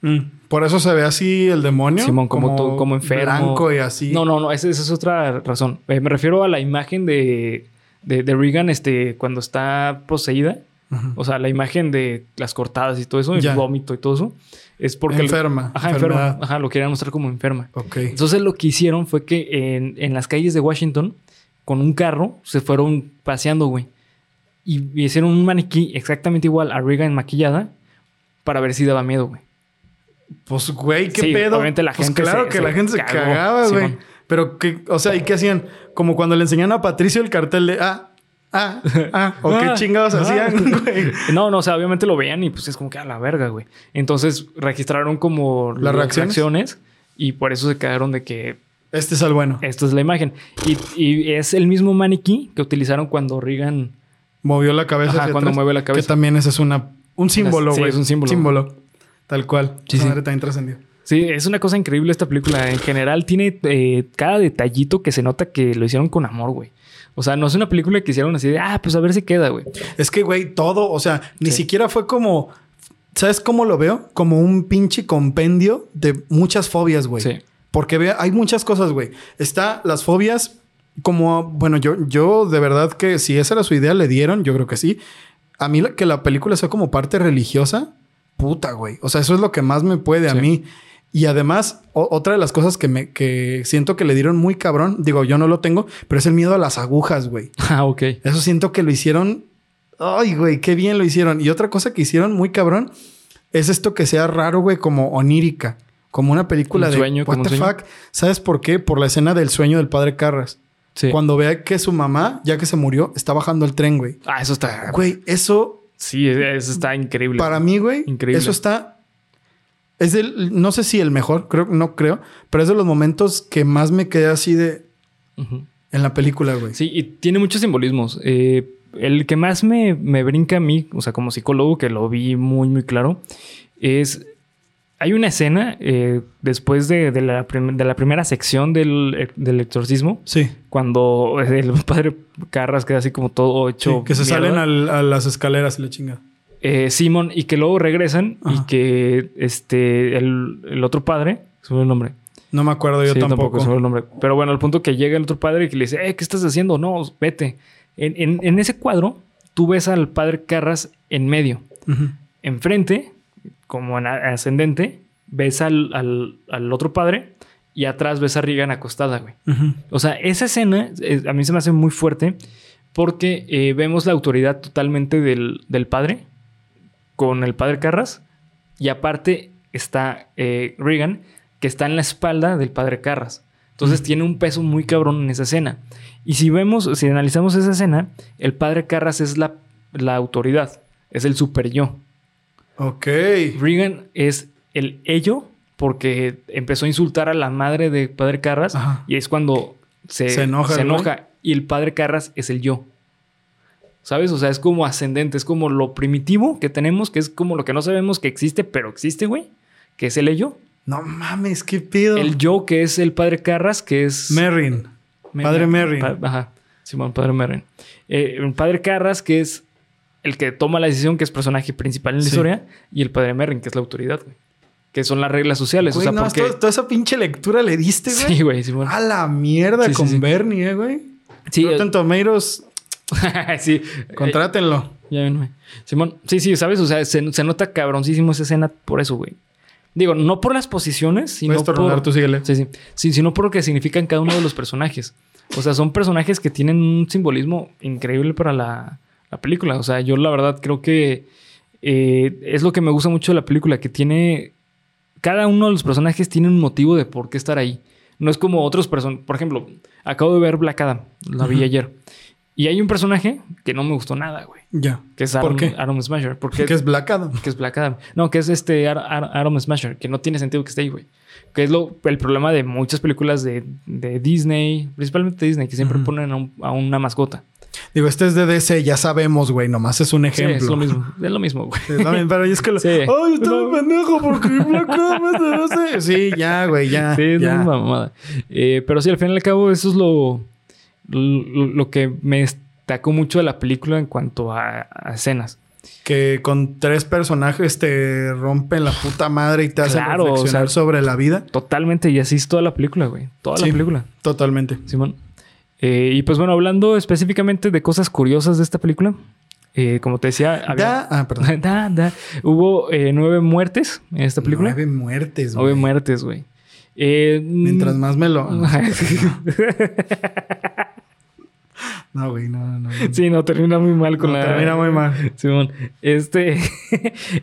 Mm. Por eso se ve así el demonio. Simón, como todo- como enfermo. Blanco y así. No, no, no, esa, esa es otra razón. Eh, me refiero a la imagen de, de, de Regan este, cuando está poseída. O sea, la imagen de las cortadas y todo eso, Ya. el vómito y todo eso. Es porque... Enferma, Ajá, enferma. Ajá, lo querían mostrar como enferma. Ok. Entonces lo que hicieron fue que en, en las calles de Washington, con un carro, se fueron paseando, güey. Y, y hicieron un maniquí exactamente igual a Reagan maquillada para ver si daba miedo, güey. Pues, güey, qué Sí, pedo. obviamente la Pues gente claro se- que se la gente se cagó, cagaba, güey. Pero que, o sea, ¿y qué hacían? Como cuando le enseñan a Patricio el cartel de ah, ah, ah, o qué Ah, chingados ah. hacían, güey. No, no, o sea, obviamente lo veían y pues es como que a la verga, güey. Entonces registraron como ¿Las reacciones? y por eso se quedaron de que Este es el bueno. esta es la imagen. Y, y es el mismo maniquí que utilizaron cuando Reagan Movió la cabeza. Ajá, hacia cuando atrás, mueve la cabeza. Que también ese es una, un símbolo, Sí, güey. es un símbolo. Símbolo. Tal cual. Sí, sí. también trascendió. Sí, es una cosa increíble esta película. En general tiene eh, cada detallito que se nota que lo hicieron con amor, güey. O sea, no es una película que hicieron así de, ah, pues a ver si queda, güey. Es que, güey, todo, o sea, ni Sí. siquiera fue como. ¿Sabes cómo lo veo? Como un pinche compendio de muchas fobias, güey. Sí. Porque ve, hay muchas cosas, güey. Está las fobias, como, bueno, yo, yo de verdad que si esa era su idea, le dieron, yo creo que sí. A mí que la película sea como parte religiosa, puta, güey. O sea, eso es lo que más me puede a mí. Y además, otra de las cosas que me que siento que le dieron muy cabrón, digo, yo no lo tengo, pero es el miedo a las agujas, güey. Ah, ok. Eso siento que lo hicieron. Ay, güey, qué bien lo hicieron. Y otra cosa que hicieron muy cabrón es esto que sea raro, güey, como onírica. Como una película Un de sueño, What como un the fuck. ¿Sabes por qué? Por la escena del sueño del padre Carras. Sí. Cuando ve que su mamá, ya que se murió, está bajando el tren, güey. Ah, eso está. Güey, eso Sí, eso está increíble. para mí, güey, Increíble. eso está. Es del, no sé si el mejor, creo, no creo, pero es de los momentos que más me quedé así de en la película, güey. Sí, y tiene muchos simbolismos. Eh, el que más me, me brinca a mí, o sea, como psicólogo, que lo vi muy, muy claro, es. Hay una escena eh, después de, de la de la primera sección del, del exorcismo, Sí. cuando el padre Carras queda así como todo sí, hecho. que se mierda. salen al- a las escaleras y le chinga. Eh, Simon, y que luego regresan y que este el, el otro padre, el nombre. No me acuerdo yo Sí, tampoco. olvidó el nombre. Pero bueno, al punto que llega el otro padre y que le dice, eh, ¿qué estás haciendo? No, vete. En, en- en ese cuadro, tú ves al padre Carras en medio. Enfrente, como en ascendente, ves al, al- al otro padre y atrás ves a Regan acostada, güey. O sea, esa escena a mí se me hace muy fuerte porque eh, vemos la autoridad totalmente del, del padre con el padre Carras y aparte está eh, Regan que está en la espalda del padre Carras. Entonces tiene un peso muy cabrón en esa escena. Y si vemos, si analizamos esa escena, el padre Carras es la, la autoridad, es el super yo. Ok. Regan es el ello porque empezó a insultar a la madre de Padre Carras Ajá. y es cuando se, Se enoja se enoja y el Padre Carras es el yo. ¿Sabes? O sea, es como ascendente, es como lo primitivo que tenemos, que es como lo que no sabemos que existe, pero existe, güey, que es el ello. No mames, qué pido. El Joe, que es el padre Carras, que es. Merrin. Padre Merrin. Pa- ajá. Simón, padre Merrin. Eh, el padre Carras, que es el que toma la decisión, que es personaje principal en la Sí. historia. Y el padre Merrin, que es la autoridad, güey. Que son las reglas sociales. Güey, o sea, no, porque. toda, toda esa pinche lectura le diste, güey. Sí, güey, Simón. A la mierda Sí, sí, con sí. Bernie, eh, güey. Sí, Rotten Tomatoes, sí. contrátenlo. Ya güey. Simón, sí, sí, ¿sabes? O sea, se, se nota cabroncísimo esa escena por eso, güey. Digo, no por las posiciones, sino por... tú síguele. Sí, sí. Sí, sino por lo que significan cada uno de los personajes. O sea, son personajes que tienen un simbolismo increíble para la, la película. O sea, yo la verdad creo que eh, es lo que me gusta mucho de la película, que tiene... Cada uno de los personajes tiene un motivo de por qué estar ahí. No es como otros personajes. Por ejemplo, acabo de ver Black Adam, la vi ayer. Y hay un personaje que no me gustó nada, güey. Ya. Que es ¿Por Atom, qué? Atom Smasher. Porque Que es Black Adam. que es Black Adam. No, que es este Ar- Smasher, que no tiene sentido que esté ahí, güey. Que es lo, el problema de muchas películas de, de Disney, principalmente Disney, que siempre ponen a, un- a una mascota. Digo, este es de DC, ya sabemos, güey. Nomás es un Sí, ejemplo. es lo mismo. Es lo mismo, güey. También, pero es que... lo- Sí. Ay, estoy No. pendejo porque Black es de DC. Sí, ya, güey, ya. Sí, es una mamada. Eh, pero sí, al fin y al cabo, eso es lo, lo, lo que me destacó mucho de la película en cuanto a, a escenas. Que con tres personajes te rompen la puta madre y te hacen Claro, o reflexionar sea- sobre la vida. Totalmente, y así es toda la película, güey. Toda Sí. la película. Totalmente. Simón. Eh, y pues bueno, hablando específicamente de cosas curiosas de esta película, eh, como te decía, había- Da- ah, perdón. Da, da. hubo eh, nueve muertes en esta película. Nueve muertes, Nueve güey. muertes, güey. Mientras más me lo... mm, No, güey, no, no. no. sí, no, termina muy mal con No, la... Termina muy mal. Simón. Este,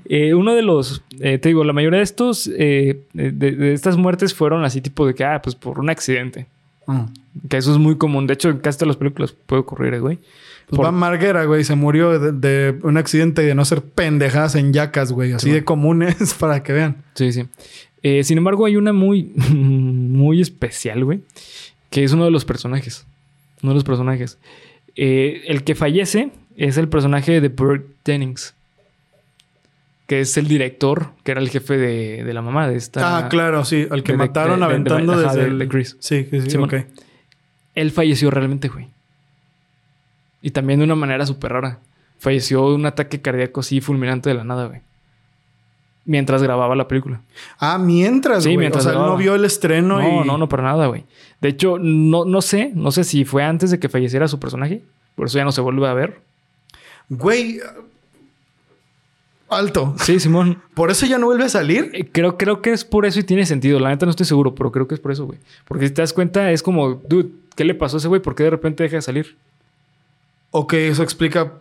eh, uno de los, eh, te digo, la mayoría de estos, eh, de, de estas muertes fueron así tipo de que, ah, pues por un accidente. Mm. Que eso es muy común. De hecho, en casi todas las películas puede ocurrir, eh, güey. Pues Por- Van Marguera, güey, se murió de, de un accidente y de no ser pendejadas en yacas, güey. Así Sí, de comunes para que vean. Sí, sí. Eh, sin embargo, hay una muy, muy especial, güey, que es uno de los personajes. Uno de los personajes. Eh, el que fallece es el personaje de Burt Dennings, que es el director, que era el jefe de, de la mamá de esta. ah, claro, sí. Al que de- mataron de- aventando ajá, desde de- el... de Chris. Sí, sí, sí. Simón. ok. Él falleció realmente, güey. Y también de una manera súper rara. Falleció de un ataque cardíaco así fulminante de la nada, güey. Mientras grababa la película. Ah, mientras, Sí, güey. mientras o sea, él no vio el estreno No, y... no, no, para nada, güey. De hecho, no, no sé, no sé si fue antes de que falleciera su personaje. Por eso ya no se vuelve a ver. Güey... Alto. Sí, Simón. ¿Por eso ya no vuelve a salir? Eh, Creo, creo que es por eso y tiene sentido. La neta no estoy seguro, pero creo que es por eso, güey. Porque si te das cuenta, es como, dude, ¿qué le pasó a ese güey? ¿Por qué de repente deja de salir? ¿O que eso explica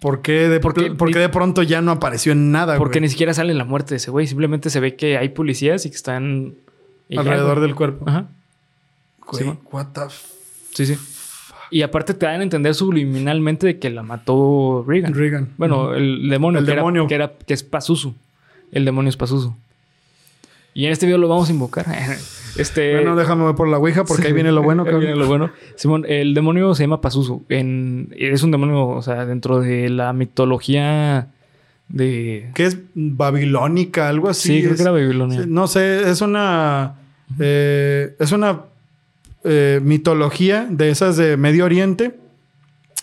por qué de, Porque- por qué de pronto ya no apareció en nada, Porque güey? ni siquiera sale la muerte de ese güey. Simplemente se ve que hay policías y que están y Alrededor del cuerpo. Ajá. Güey, Sí, what the... f- Sí, sí. Y aparte te dan a entender subliminalmente de que la mató Reagan. Reagan. Bueno, el demonio, El que, era- demonio. que era que es Pazuzu. El demonio es Pazuzu. Y en este video lo vamos a invocar. Este Bueno, déjame ver por la Ouija porque ahí viene lo bueno, Ahí viene lo bueno. Simón, el demonio se llama Pazuzu. En, es un demonio, o sea, dentro de la mitología de. que es babilónica, algo así. Sí, creo es- que era Babilonia. No sé, es una. eh, es una eh, mitología de esas de Medio Oriente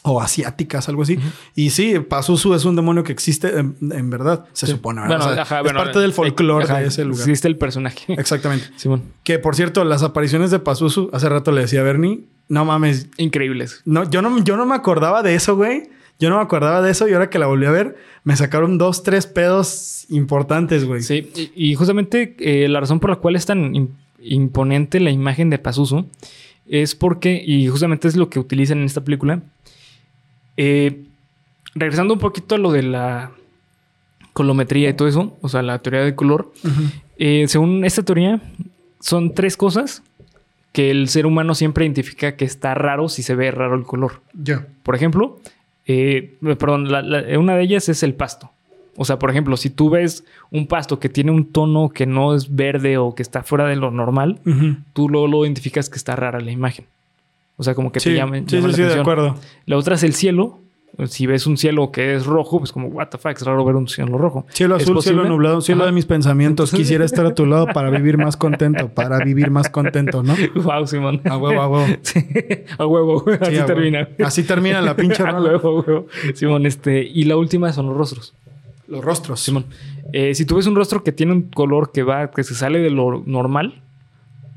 o asiáticas, algo así. Y sí, Pazuzu es un demonio que existe en, en verdad, se Sí. supone. ¿verdad? Bueno, O sea, ajá, es bueno, parte del folclore de ese lugar. Existe el personaje. Exactamente. Simón. Que por cierto, las apariciones de Pazuzu, hace rato le decía a Bernie, no mames, Increíbles. no, yo, no, yo no me acordaba de eso, güey. Yo no me acordaba de eso y ahora que la volví a ver, me sacaron dos, tres pedos importantes, güey. Sí, y, y justamente eh, la razón por la cual es tan imponente la imagen de Pazuzu es porque, y justamente es lo que utilizan en esta película, eh, regresando un poquito a lo de la colometría y todo eso, o sea, la teoría del color, eh, según esta teoría, son tres cosas que el ser humano siempre identifica que está raro si se ve raro el color. Ya. Por ejemplo, eh, perdón, la- la- una de ellas es el pasto. O sea, por ejemplo, si tú ves un pasto que tiene un tono que no es verde o que está fuera de lo normal, tú luego lo identificas que está rara la imagen. O sea, como que Sí, te llame, sí, llama sí, la sí, de acuerdo. La otra es el cielo, Si ves un cielo que es rojo, pues como, what the fuck, es raro ver un cielo rojo. Cielo ¿Es azul, cielo nublado, cielo Ajá. de mis pensamientos. Quisiera estar a tu lado para vivir más contento, para vivir más contento, ¿no? Wow, Simón. A huevo, a huevo. Sí, a huevo. Así huevo. termina. Así termina la pinche A rola. huevo, a huevo. Simón, este. Y la última son los rostros. Los rostros. Simón. Eh, si tú ves un rostro que tiene un color que va, que se sale de lo normal,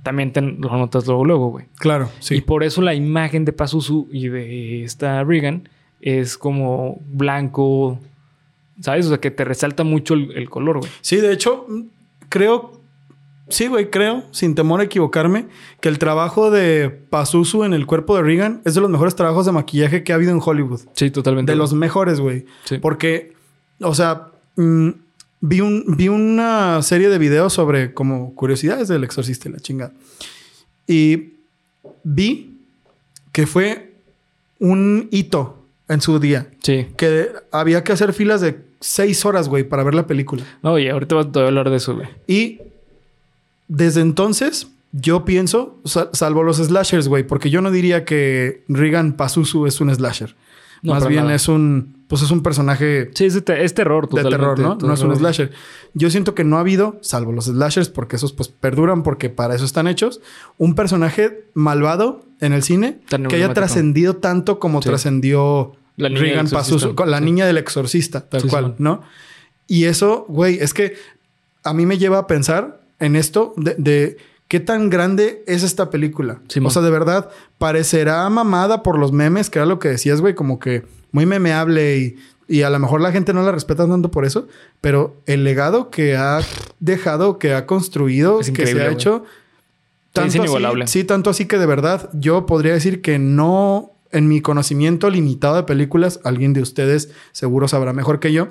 también te lo notas luego, luego, güey. Claro, Y sí. por eso la imagen de Pazuzu y de esta Regan es como blanco, ¿sabes? O sea, que te resalta mucho el, el color, güey. Sí, de hecho, mm, creo. Sí, güey, creo, sin temor a equivocarme, que el trabajo de Pazuzu en el cuerpo de Regan es de los mejores trabajos de maquillaje que ha habido en Hollywood. Sí, totalmente. De los mejores, güey. Sí. Porque, o sea, mm, vi, un, vi una serie de videos sobre como curiosidades del exorcista y la chingada. Y vi que fue un hito en su día. Sí. Que había que hacer filas de seis horas, güey, para ver la película. No, y ahorita voy a hablar de eso, güey. Y desde entonces, yo pienso, sa- salvo los slashers, güey, porque yo no diría que Regan Pazuzu es un slasher. No, Más bien nada. es un, pues es un personaje Sí, es, te- es terror, de terror, ¿no? No es un slasher. Yo siento que no ha habido, salvo los slashers, porque esos pues perduran porque para eso están hechos, un personaje malvado en el cine Tan que haya trascendido tanto como Sí. trascendió La niña Regan. Pazuzu, con la Sí. niña del exorcista, tal Sí, cual. ¿no? Y eso, güey, es que a mí me lleva a pensar en esto de, de qué tan grande es esta película. O sea, de verdad, parecerá mamada por los memes, que era lo que decías, güey, como que muy memeable y, y a lo mejor la gente no la respeta tanto por eso, pero el legado que ha dejado, que ha construido, Es que se ha hecho, es tanto así, sí, tanto así que de verdad yo podría decir que no, en mi conocimiento limitado de películas, alguien de ustedes seguro sabrá mejor que yo,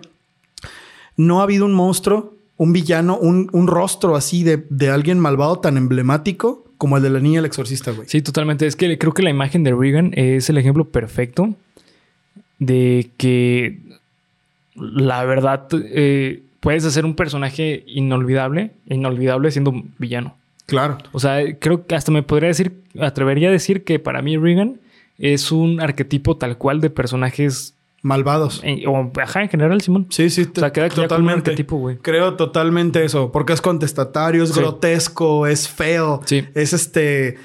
no ha habido un monstruo, un villano, un, un rostro así de, de alguien malvado tan emblemático como el de la niña el exorcista, güey. Sí, totalmente. Es que creo que la imagen de Regan es el ejemplo perfecto de que la verdad eh, puedes hacer un personaje inolvidable, inolvidable siendo un villano. Claro. O sea, creo que hasta me podría decir, atrevería a decir que para mí Regan es un arquetipo tal cual de personajes, Malvados. en- o ajá, en general, Simón. Sí, sí, O sea, queda totalmente. arquetipo, güey. Creo totalmente eso, porque es contestatario, es Sí. grotesco, es feo, Sí. es este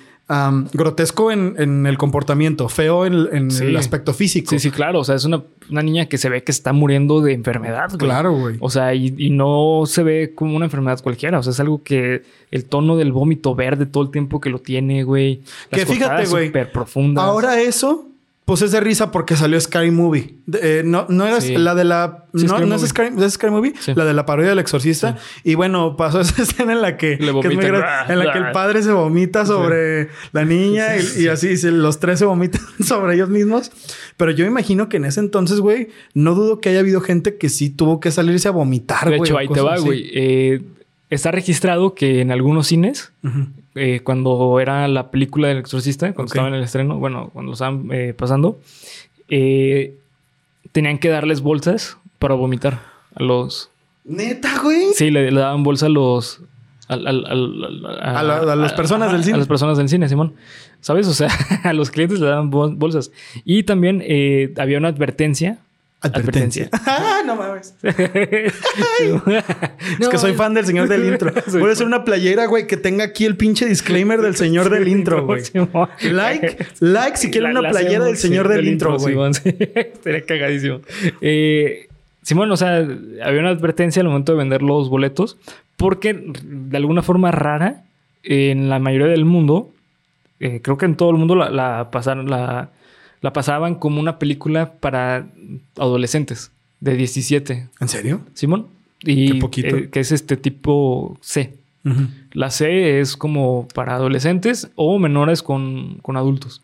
grotesco en, en el comportamiento, feo en, en Sí. el aspecto físico. Sí, sí, claro. O sea, es una, una niña que se ve que está muriendo de enfermedad. güey. Claro, güey. O sea, y, y no se ve como una enfermedad cualquiera. O sea, es algo que el tono del vómito verde todo el tiempo que lo tiene, güey. Las Que fíjate, güey, Súper profundas. Ahora eso, pues es de risa porque salió Scary Movie. De- eh, no, no era Sí. la de la. Sí, no, Scary no es Movie. Scary, ¿es Scary Movie, Sí. la de la parodia del exorcista. Y bueno, pasó esa escena en la que, Le que es muy en la que el padre se vomita sobre la niña y, y así los tres se vomitan sobre ellos mismos. Pero yo imagino que en ese entonces, güey, no dudo que haya habido gente que sí tuvo que salirse a vomitar, de güey. hecho, o ahí te va, güey. Eh, está registrado que en algunos cines. Eh, cuando era la película del exorcista, cuando Ok. estaba en el estreno, bueno, cuando lo estaban eh, pasando, eh, tenían que darles bolsas para vomitar a los... Neta, güey. Sí, le, le daban bolsa a los... A la- a las personas del cine. A las personas del cine, Simón. ¿Sabes? O sea, a los clientes le daban bol- bolsas. Y también eh, había una advertencia. Advertencia. ah, no mames. Es que soy fan del señor del intro. Voy a hacer una playera, güey, que tenga aquí el pinche disclaimer del señor del intro, güey. Like, like si quieren una la playera del señor del intro, güey. Estaría cagadísimo. Eh, Simón, o sea, había una advertencia al momento de vender los boletos porque de alguna forma rara, en la mayoría del mundo, eh, creo que en todo el mundo la, la pasaron, la, la pasaban como una película para adolescentes de 17. ¿En serio? Simón. Y Qué poquito. eh, que es este tipo C. La C es como para adolescentes o menores con, con adultos.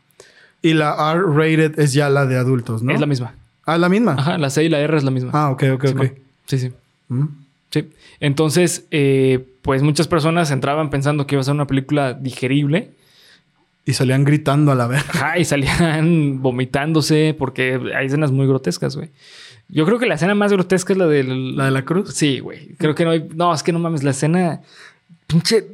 Y la R-rated es ya la de adultos, ¿no? Es la misma. Ah, la misma. Ajá, la C y la R es la misma. Ah, ok, ok, ok. Sí, sí. Mm. Sí. Entonces, eh, pues muchas personas entraban pensando que iba a ser una película digerible. Y salían gritando a la vez. Ajá, y salían vomitándose porque hay escenas muy grotescas, güey. Yo creo que la escena más grotesca es la del... ¿La de la cruz? Sí, güey. Creo que no hay... No, es que no mames, la escena... Pinche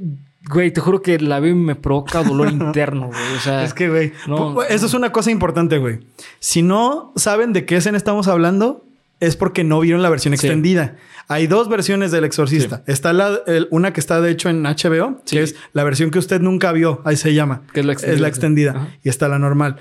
Güey, te juro que la veo y me provoca dolor interno, güey. O sea, Es que, güey, no, eso es una cosa importante, güey. Si no saben de qué escena estamos hablando, es porque no vieron la versión Sí. extendida. Hay dos versiones del Exorcista. Está la, el- una que está de hecho en HBO, Sí. que es la versión que usted nunca vio, ahí se llama. Que es la extendida, sí. extendida. Ajá. Y está la normal.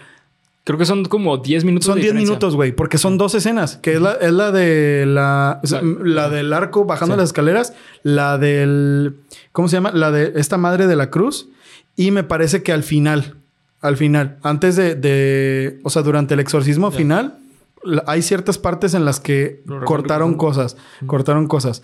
creo que son como 10 minutos. Son de 10 diferencia. minutos, güey, porque son dos escenas, que es la, es la de la, La- la del arco bajando las escaleras, la del, ¿cómo se llama? La de esta madre de la cruz y me parece que al final, al final, antes de, de o sea, durante el exorcismo final, la- hay ciertas partes en las que cortaron cosas, cortaron cosas.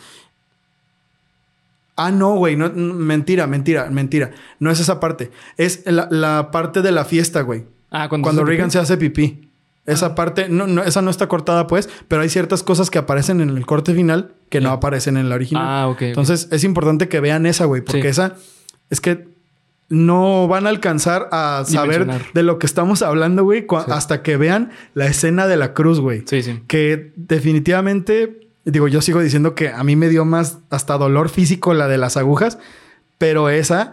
Ah, no, güey, no, mentira, mentira, mentira. No es esa parte. Es la, la parte de la fiesta, güey. Ah, cuando, Cuando se Reagan se hace pipí. Esa parte, no, no, esa no está cortada, pues, pero hay ciertas cosas que aparecen en el corte final que no aparecen en la original. Ah, ok. Entonces, es importante que vean esa, güey, porque Sí. esa es que no van a alcanzar a saber de lo que estamos hablando, güey, Sí. hasta que vean la escena de la cruz, güey. Sí, sí. Que definitivamente, digo, yo sigo diciendo que a mí me dio más hasta dolor físico la de las agujas, pero esa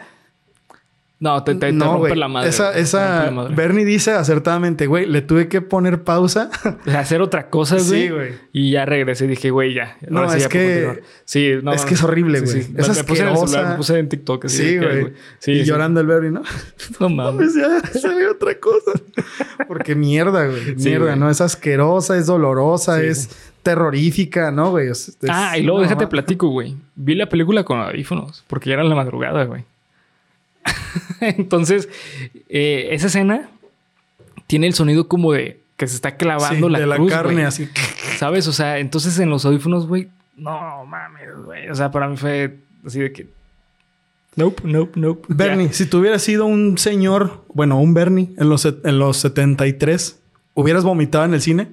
No, te, te, te no, rompe la madre. Esa, esa, madre. Bernie dice acertadamente, güey, le tuve que poner pausa. Hacer otra cosa, güey. Sí, güey. Y ya regresé y dije, güey, ya. No, sí es ya que-. Sí, no. es que es horrible, güey. Sí, Es Me- puse en el asquerosa. celular, me puse en TikTok. así sí, güey. Sí, y sí. llorando el Bernie, ¿no? No mames. Ya se ve otra cosa. Porque mierda, güey. Sí, mierda. ¿no? Es asquerosa, es dolorosa, Sí, es sí. terrorífica, ¿no, güey? Ah, y luego déjate platico, güey. Vi la película con audífonos porque ya era la madrugada, güey. Entonces, eh, esa escena tiene el sonido como de que se está clavando Sí, la de la cruz, carne güey. así. ¿Sabes? O sea, entonces en los audífonos, güey, no mames, güey. O sea, para mí fue así de que. Nope, nope, nope. Bernie, si tú hubieras sido un señor, bueno, un Bernie en los, en los 73, ¿hubieras vomitado en el cine?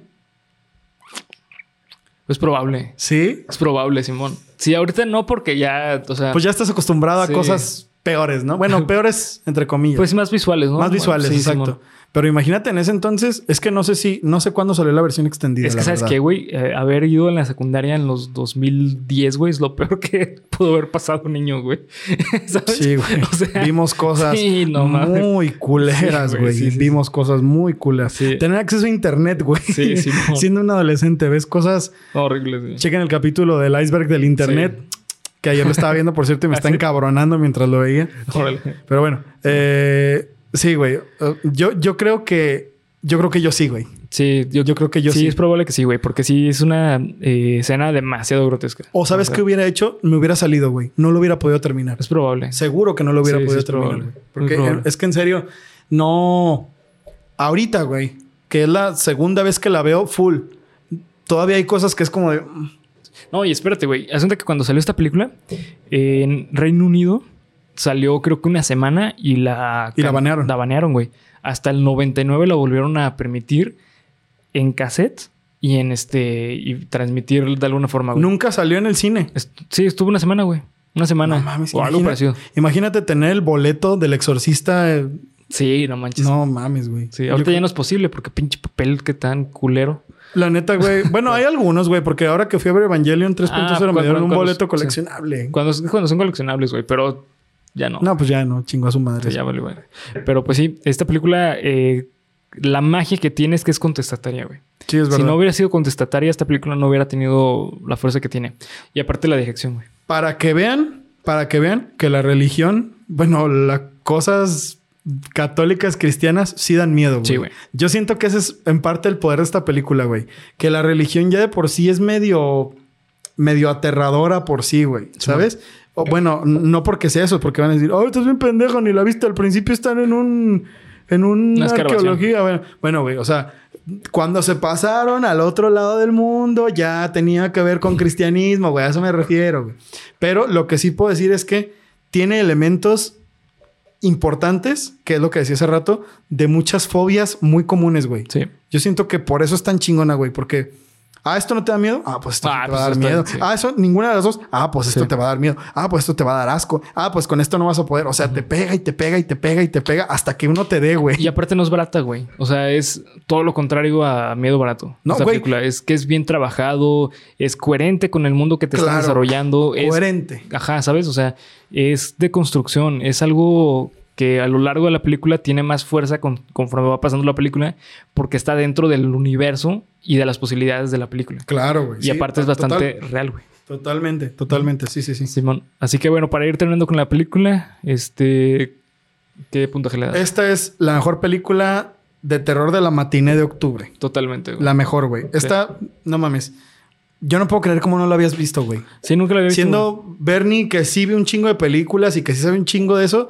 Es probable. Sí. Es probable, Simón. Sí, ahorita no, porque ya, o sea. Pues ya estás acostumbrado Sí. a cosas peores, ¿no? Bueno, peores entre comillas. Pues más visuales, ¿no? Más visuales, Sí, exacto. Simón. Pero imagínate en ese entonces, es que no sé si, no sé cuándo salió la versión extendida. Es que, la ¿sabes qué, güey? Eh, haber ido en la secundaria en los 2010, güey, es lo peor que pudo haber pasado un niño, güey. ¿Sabes? Sí, güey. O sea, Vimos cosas sí, no muy culeras, güey. güey, sí, sí, Vimos cosas muy culeras. Sí. Tener acceso a internet, güey. Sí, sí, no. Siendo un adolescente, ves cosas. horribles. Chequen el capítulo del iceberg del internet. Que ayer lo estaba viendo, por cierto, y me está encabronando mientras lo veía. Órale. Pero bueno, eh, sí, güey. Uh, Yo, yo creo que. Yo creo que yo sí, güey. Sí, yo, Yo creo que yo sí, sí. es probable que sí, güey, porque sí es una eh, escena demasiado grotesca. O sabes sea, qué hubiera hecho, me hubiera salido, güey. No lo hubiera podido terminar. Es probable. Seguro que no lo hubiera Sí, sí, podido es terminar. probable. Porque probable. es que en serio, no. Ahorita, güey, que es la segunda vez que la veo full. Todavía hay cosas que es como de. No, y espérate, güey. Haz cuenta que cuando salió esta película, en Reino Unido salió creo que una semana y la... Y la banearon. La banearon, güey. Hasta el 99 la volvieron a permitir en cassette y en este... Y transmitir de alguna forma, güey. Nunca salió en el cine. Est- sí, estuvo una semana, güey. Una semana. No mames, o algo imagina- parecido. Imagínate tener el boleto del exorcista. eh, Sí, no manches. No mames, güey. Sí, ahorita ya no es posible porque pinche papel que tan culero. La neta, güey. Bueno, hay algunos, güey, porque ahora que fui a ver Evangelion 3.0 Ah, me dieron un boleto coleccionable. Cuando, cuando son coleccionables, güey, pero ya no. No, pues ya no, chingo a su madre. Sí, ya vale, güey. Pero pues sí, esta película, eh, la magia que tiene es que es contestataria, güey. Sí, es verdad. Si no hubiera sido contestataria, esta película no hubiera tenido la fuerza que tiene. Y aparte la dirección, güey. Para que vean, para que vean que la religión, bueno, las cosas católicas cristianas sí dan miedo, güey. Sí, güey. Yo siento que ese es en parte el poder de esta película, güey. Que la religión ya de por sí es medio, medio aterradora por sí, güey. ¿Sabes? O, bueno, no porque sea eso, porque van a decir, oh, estás bien pendejo, ni la viste. Al principio están en un, en una arqueología. Bueno, Bueno, güey, o sea, cuando se pasaron al otro lado del mundo, ya tenía que ver con cristianismo, güey. A eso me refiero, güey. Pero lo que sí puedo decir es que tiene elementos importantes, que es lo que decía hace rato, de muchas fobias muy comunes, güey. Sí. Yo siento que por eso es tan chingona, güey, porque Ah, ¿esto no te da miedo? Ah, pues esto Ah, te va a pues dar miedo. sí. Ah, eso, ninguna de las dos. Ah, pues esto Sí. te va a dar miedo. Ah, pues esto te va a dar asco. Ah, pues con esto no vas a poder. O sea, te pega y te pega y te pega y te pega hasta que uno te dé, güey. Y aparte no es barata, güey. O sea, es todo lo contrario a Miedo Barato. No, esta güey. película es que es bien trabajado, es coherente con el mundo que te Claro. está desarrollando. Es, Coherente. Ajá, ¿sabes? O sea, es de construcción. Es algo que a lo largo de la película tiene más fuerza con- conforme va pasando la película porque está dentro del universo y de las posibilidades de la película. Claro, güey. Y Sí, aparte es total- bastante real, güey. Totalmente, totalmente. Sí, sí, sí. Simón. Así que bueno, para ir terminando con la película, este... ¿Qué puntaje le das? Esta es la mejor película de terror de la matiné de octubre. Totalmente, güey. La mejor, güey. Esta, no mames. Yo no puedo creer cómo no la habías visto, güey. Sí, nunca la había visto. Siendo Bernie que sí ve un chingo de películas y que sí sabe un chingo de eso.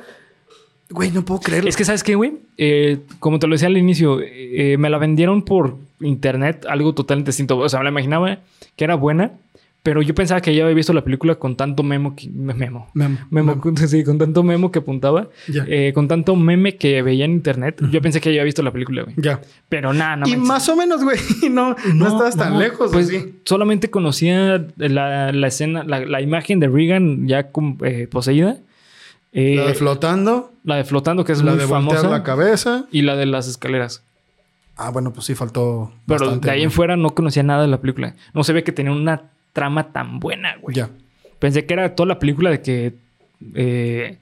Güey, no puedo creerlo. Es que, ¿sabes qué, güey? Eh, como te lo decía al inicio, eh, me la vendieron por internet, algo totalmente distinto. O sea, me la imaginaba que era buena, pero yo pensaba que ya había visto la película con tanto memo que... me- Memo. Memo. Memo, Memo. sí, con tanto memo que apuntaba, eh, con tanto meme que veía en internet. Yo pensé que ya había visto la película, güey. Ya. Pero nada, no y manches. más o menos, güey. No, no, estabas tan no, lejos, pues, sí. Solamente conocía la, la escena, la, la imagen de Regan ya eh, poseída. Eh, La de flotando, la de flotando, que es la muy de famosa. la cabeza. y la de las escaleras. Ah, bueno, pues sí faltó. Pero bastante, de ahí en fuera no conocía nada de la película. No se ve que tenía una trama tan buena, güey. Ya. Pensé que era toda la película de que. eh,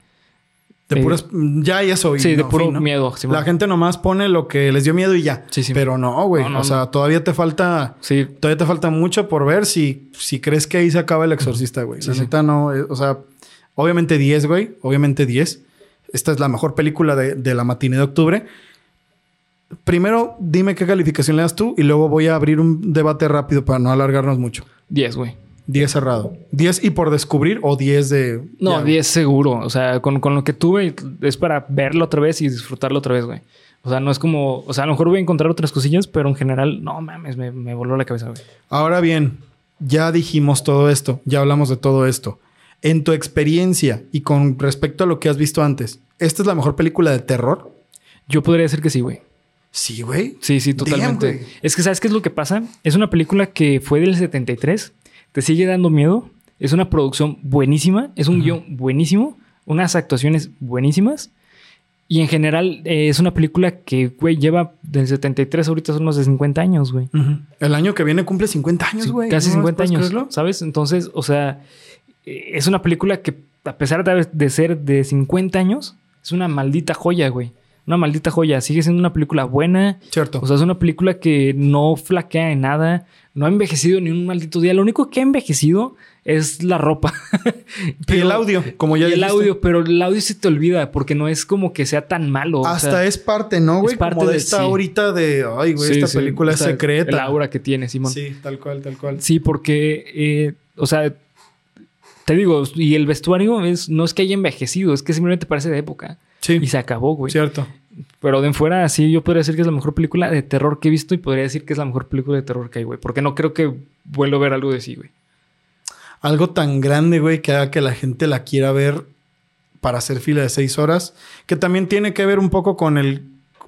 De Eh, puras. Ya y eso. y sí, de puro miedo. La gente nomás pone lo que les dio miedo y ya. Sí, sí. Pero no, güey. No, o sea, todavía te falta. Sí, Todavía te falta mucho por ver si, si crees que ahí se acaba el exorcista, güey. La neta no. eh, o sea, obviamente 10, güey. Obviamente 10. Esta es la mejor película de, de la matiné de octubre. Primero, dime qué calificación le das tú y luego voy a abrir un debate rápido para no alargarnos mucho. 10, güey. 10 cerrado. 10 y por descubrir o 10 de. No, ya, 10 seguro. O sea, con, con lo que tuve es para verlo otra vez y disfrutarlo otra vez, güey. O sea, no es como. O sea, a lo mejor voy a encontrar otras cosillas, pero en general, no mames, me, me voló la cabeza, güey. Ahora bien, ya dijimos todo esto, ya hablamos de todo esto. En tu experiencia y con respecto a lo que has visto antes, ¿esta es la mejor película de terror? Yo podría decir que sí, güey. Sí, güey. Sí, sí, totalmente. es que, ¿sabes qué es lo que pasa? Es una película que fue del 73, te sigue dando miedo, es una producción buenísima, es un guion buenísimo, unas actuaciones buenísimas. Y en general eh, es una película que, güey, lleva del 73 ahorita son unos de 50 años, güey. El año que viene cumple 50 años, Sí, güey. casi ¿No 50 puedes años, creerlo? ¿sabes? Entonces, o sea, es una película que a pesar de, ser de 50 años, es una maldita joya, güey. Una maldita joya. Sigue siendo una película buena. Cierto. O sea, es una película que no flaquea en nada. No ha envejecido ni un maldito día. Lo único que ha envejecido es la ropa. y Pero- el audio, como ya y el dijiste. audio, pero el audio se te olvida porque no es como que sea tan malo. o Hasta sea, es parte, ¿no, güey? es parte como de de- esta sí. ahorita de, ay, güey, sí, esta sí, película es secreta. El aura que tiene, Simón. Sí, tal cual, tal cual. Sí, porque, eh, o sea, te digo, y el vestuario es, no es que haya envejecido, es que simplemente parece de época. Sí, Y se acabó, güey. cierto. Pero de en fuera, sí, yo podría decir que es la mejor película de terror que he visto y podría decir que es la mejor película de terror que hay, güey. Porque no creo que vuelva a ver algo de sí, güey. Algo tan grande, güey, que haga que la gente la quiera ver para hacer fila de seis horas, que también tiene que ver un poco con el,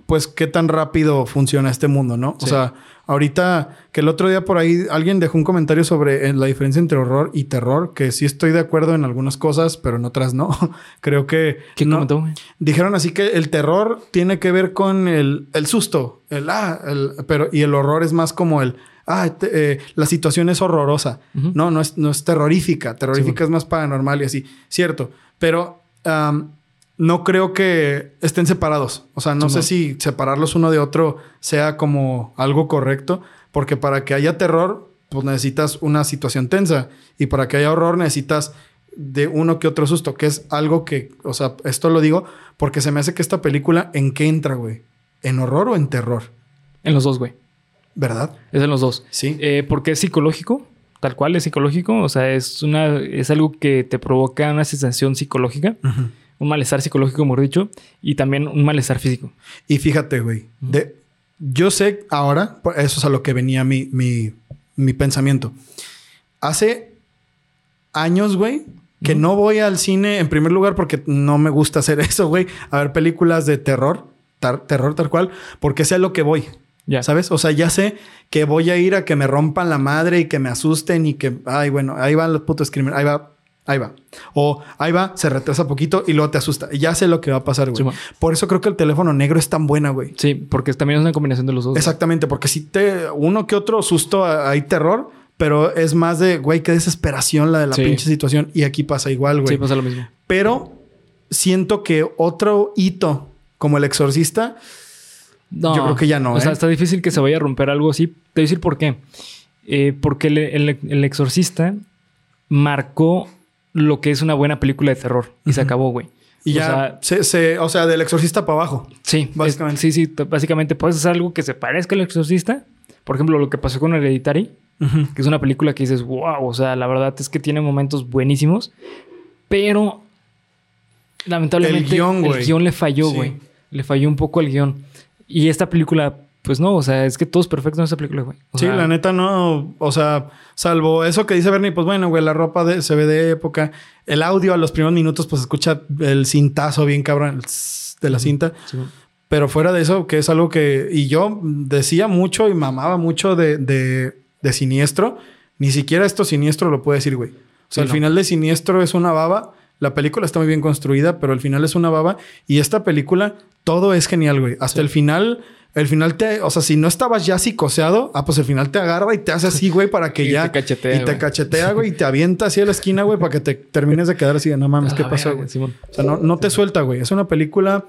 pues, qué tan rápido funciona este mundo, ¿no? O sea, ahorita que el otro día por ahí alguien dejó un comentario sobre eh, la diferencia entre horror y terror, que sí estoy de acuerdo en algunas cosas, pero en otras no. Creo que... ¿Qué no, comentó, güey? Dijeron así que el terror tiene que ver con el, el susto, el ah, el- pero y el horror es más como el ah, te- eh, la situación es horrorosa. No, no es, no es terrorífica. Terrorífica Sí, es más paranormal y así. Cierto. Pero no creo que estén separados. O sea, no Sí, sé no. si separarlos uno de otro sea como algo correcto. Porque para que haya terror, pues necesitas una situación tensa. Y para que haya horror, necesitas de uno que otro susto. Que es algo que, o sea, esto lo digo porque se me hace que esta película, ¿en qué entra, güey? ¿En horror o en terror? En los dos, güey. ¿Verdad? Es en los dos. Sí. Eh, porque es psicológico, tal cual es psicológico. O sea, es una, es algo que te provoca una sensación psicológica. Un malestar psicológico, mejor dicho, y también un malestar físico. Y fíjate, güey, de, yo sé ahora, eso es a lo que venía mi, mi, mi pensamiento. Hace años, güey, que no voy al cine en primer lugar porque no me gusta hacer eso, güey, a ver películas de terror, tar- terror tal cual, porque sé a lo que voy. Ya. ¿Sabes? O sea, ya sé que voy a ir a que me rompan la madre y que me asusten y que, ay, bueno, ahí van los putos crímenes, ahí va, ahí va. O ahí va, se retrasa poquito y luego te asusta. Y ya sé lo que va a pasar, güey. Sí. Por eso creo que el teléfono negro es tan buena, güey. Sí, porque también es una combinación de los dos. Exactamente, porque si te, uno que otro susto, hay terror, pero es más de, güey, qué desesperación la de la Sí. pinche situación. Y aquí pasa igual, güey. Sí, pasa lo mismo. Pero siento que otro hito como el exorcista, No, Yo creo que ya no, O sea, ¿eh? está difícil que se vaya a romper algo así. Te voy a decir por qué. Eh, porque el, el- el exorcista marcó lo que es una buena película de terror. Y se acabó, güey. y O ya, sea, se, se- o sea, del exorcista para abajo. Sí, Básicamente. es- sí, sí. Básicamente puedes hacer algo que se parezca al exorcista. Por ejemplo, lo que pasó con Hereditary, que es una película que dices, wow, o sea, la verdad es que tiene momentos buenísimos, pero lamentablemente El guion, el guion le falló, Sí. güey. Le falló un poco al guion. Y esta película, pues no, o sea, es que todo es perfecto en esta película, güey. O Sí, sea, la neta no, o sea, salvo eso que dice Bernie, pues bueno, güey, la ropa de, se ve de época. El audio a los primeros minutos, pues escucha el cintazo bien cabrón de la cinta. sí, Pero fuera de eso, que es algo que. Y yo decía mucho y mamaba mucho de, de, de siniestro. Ni siquiera esto siniestro lo puede decir, güey. O sea, Sí, el no. final de siniestro es una baba. La película está muy bien construida, pero el final es una baba. Y esta película, todo es genial, güey. Hasta el final. El final te, o sea, si no estabas ya psicoseado, ah, pues el final te agarra y te hace así, güey, para que Y ya. te cachetea, Y te cachetea, güey, y te avienta así a la esquina, güey, para que te termines de quedar así de no mames, ¿qué la pasó, güey? Simón. O sea, no, no te suelta, güey. Es una película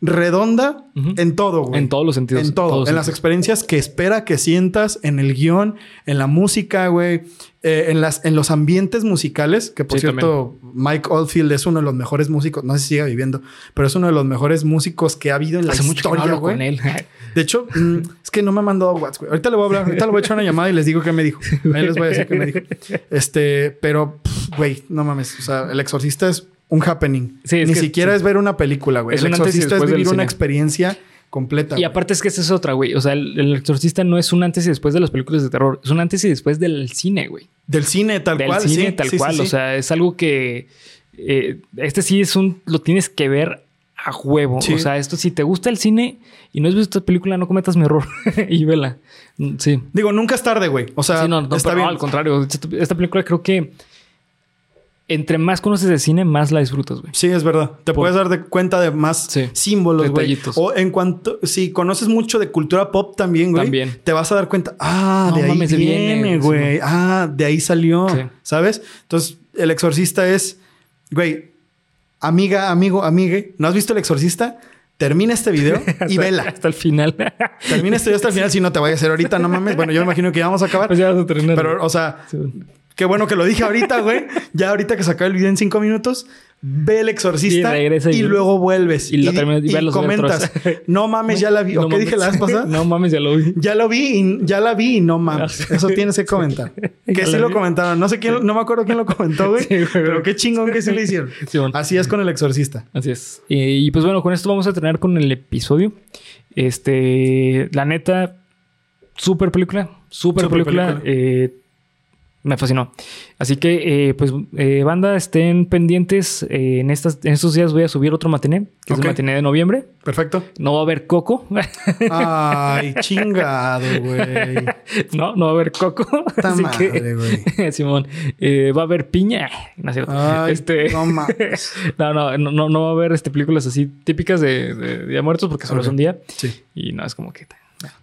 redonda en todo, güey. En todos los sentidos. En todo. todos en las experiencias que espera que sientas, en el guion, en la música, güey. eh, en, las, en los ambientes musicales, que por Sí, cierto, Mike Oldfield es uno de los mejores músicos, no sé si sigue viviendo, pero es uno de los mejores músicos que ha habido en la Hace mucho que no historia, con él. De hecho, mm, es que no me ha mandado WhatsApp, güey. Ahorita le voy a hablar, ahorita le voy a echar una llamada y les digo qué me dijo. Ahí les voy a decir qué me dijo. Este, pero, pff, güey, no mames. O sea, El Exorcista es un happening. Sí, Ni que- siquiera sí. es ver una película, güey. Es El Exorcista es del vivir una cine. experiencia completa. Y güey. aparte es que esa es otra, güey. O sea, el, el exorcista no es un antes y después de las películas de terror. Es un antes y después del cine, güey. Del cine, tal del cual. cine sí, tal cual. O sea, es algo que... eh, este sí es un... Lo tienes que ver a huevo. Sí. O sea, esto si te gusta el cine y no has visto esta película, no cometas mi error. y vela. Mm, Sí. Digo, nunca es tarde, güey. O sea, sí, no, no, está pero bien. no, al contrario. Esta película creo que... Entre más conoces de cine, más la disfrutas, güey. Sí, es verdad. Te Por- puedes dar de cuenta de más Sí. símbolos, güey. O en cuanto, si conoces mucho de cultura pop también, güey. También. Te vas a dar cuenta, ah, No de ahí mames, viene, güey. sí. Ah, de ahí salió. Sí. ¿Sabes? Entonces, el exorcista es, güey, amiga, amigo, amigue. ¿No has visto el exorcista? Termina este video y vela. Hasta el final. Termina este video hasta el final. Si no te vaya a hacer ahorita, no mames. Bueno, yo me imagino que ya vamos a acabar. pues ya vas a terminar. Pero, o sea. Qué bueno que lo dije ahorita, güey. Ya ahorita que sacó el video en cinco minutos, ve el exorcista Y regresa y, y- luego vuelves. y lo terminas- y y ves los comentas. No mames, ya la vi. ¿O No qué dije la vez pasada? no mames, ya lo vi. Ya lo vi y ya la vi y no mames. Eso tienes que comentar. Que sí lo vi. comentaron. No sé quién, no me acuerdo quién lo comentó, güey. Sí, güey. pero qué chingón que sí lo hicieron. Así es con el exorcista. Así es. Y, pues bueno, con esto vamos a terminar con el episodio. Este, la neta, súper película, súper Súper película. película. eh, me fascinó. Así que, eh, pues, eh, banda, estén pendientes. eh, en, estas, en estos días voy a subir otro matiné, que es el matiné de noviembre. Perfecto. No va a haber coco. Ay, chingado, güey. no, no va a haber coco. Así madre, que, güey. Simón, eh, va a haber piña. No es cierto. Ay, este, no no, no, no, va a haber este, películas así típicas de, de Día de Muertos porque solo es un día. Sí. Y no es como que.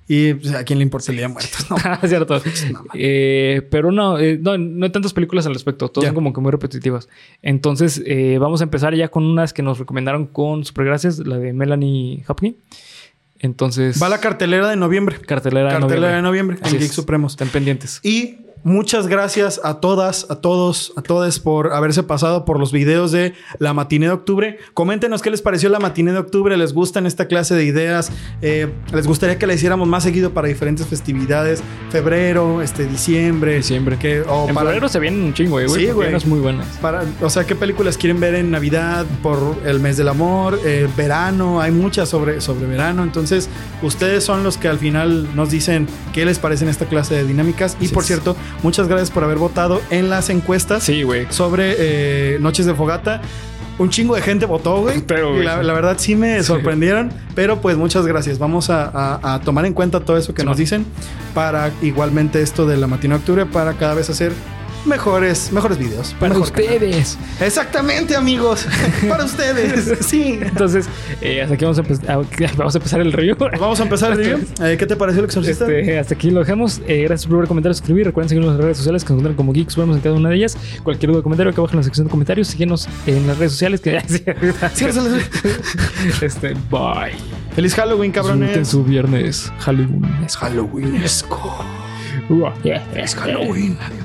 Y pues, a quién le importa el día de muertos. No. es cierto. mamá. Eh, pero no, eh, no, no hay tantas películas al respecto. Todas son como que muy repetitivas. Entonces, eh, vamos a empezar ya con unas que nos recomendaron con Supergracias, la de Melanie Hopkins. Entonces, Va la cartelera de noviembre. cartelera, de Cartelera de noviembre. noviembre Así en. Geek Supremos. Estén pendientes. Y muchas gracias a todas, a todos, a todos por haberse pasado por los videos de la matiné de octubre. Coméntenos qué les pareció la matiné de octubre. ¿Les gustan esta clase de ideas? Eh, ¿Les gustaría que la hiciéramos más seguido para diferentes festividades? Febrero, este, diciembre. Diciembre. Que, en para- febrero se vienen un chingo, eh, güey. Sí, güey. muy buenas. para, o sea, ¿qué películas quieren ver en Navidad por el mes del amor? eh, verano, hay muchas sobre, sobre verano. Entonces, ustedes son los que al final nos dicen qué les parecen esta clase de dinámicas. Y por cierto, muchas gracias por haber votado en las encuestas Sí, güey. sobre eh, Noches de Fogata. un chingo de gente votó, güey. Pero, Y güey. la, la verdad sí me sorprendieron. Pero pues muchas gracias. Vamos a, a- a tomar en cuenta todo eso que nos dicen para igualmente esto de la Matina Octubre para cada vez hacer mejores, mejores videos. Para Mejor canal. ustedes. Exactamente, amigos. para ustedes. Sí. Entonces, eh, hasta aquí vamos a, empe- a- vamos a empezar el review. Vamos a empezar el review. Eh, ¿Qué te pareció el exorcista? Este, hasta aquí lo dejamos. Eh, gracias por ver, comentar, suscribir. Recuerden seguirnos en las redes sociales que nos encuentran como Geeks. Vemos en cada una de ellas. Cualquier duda o comentario que abajo en la sección de comentarios. Síguenos en las redes sociales. Que este, bye. Feliz Halloween, Disfruten cabrones. su viernes Halloween. Halloweenesco. Uah. Halloween. Adiós.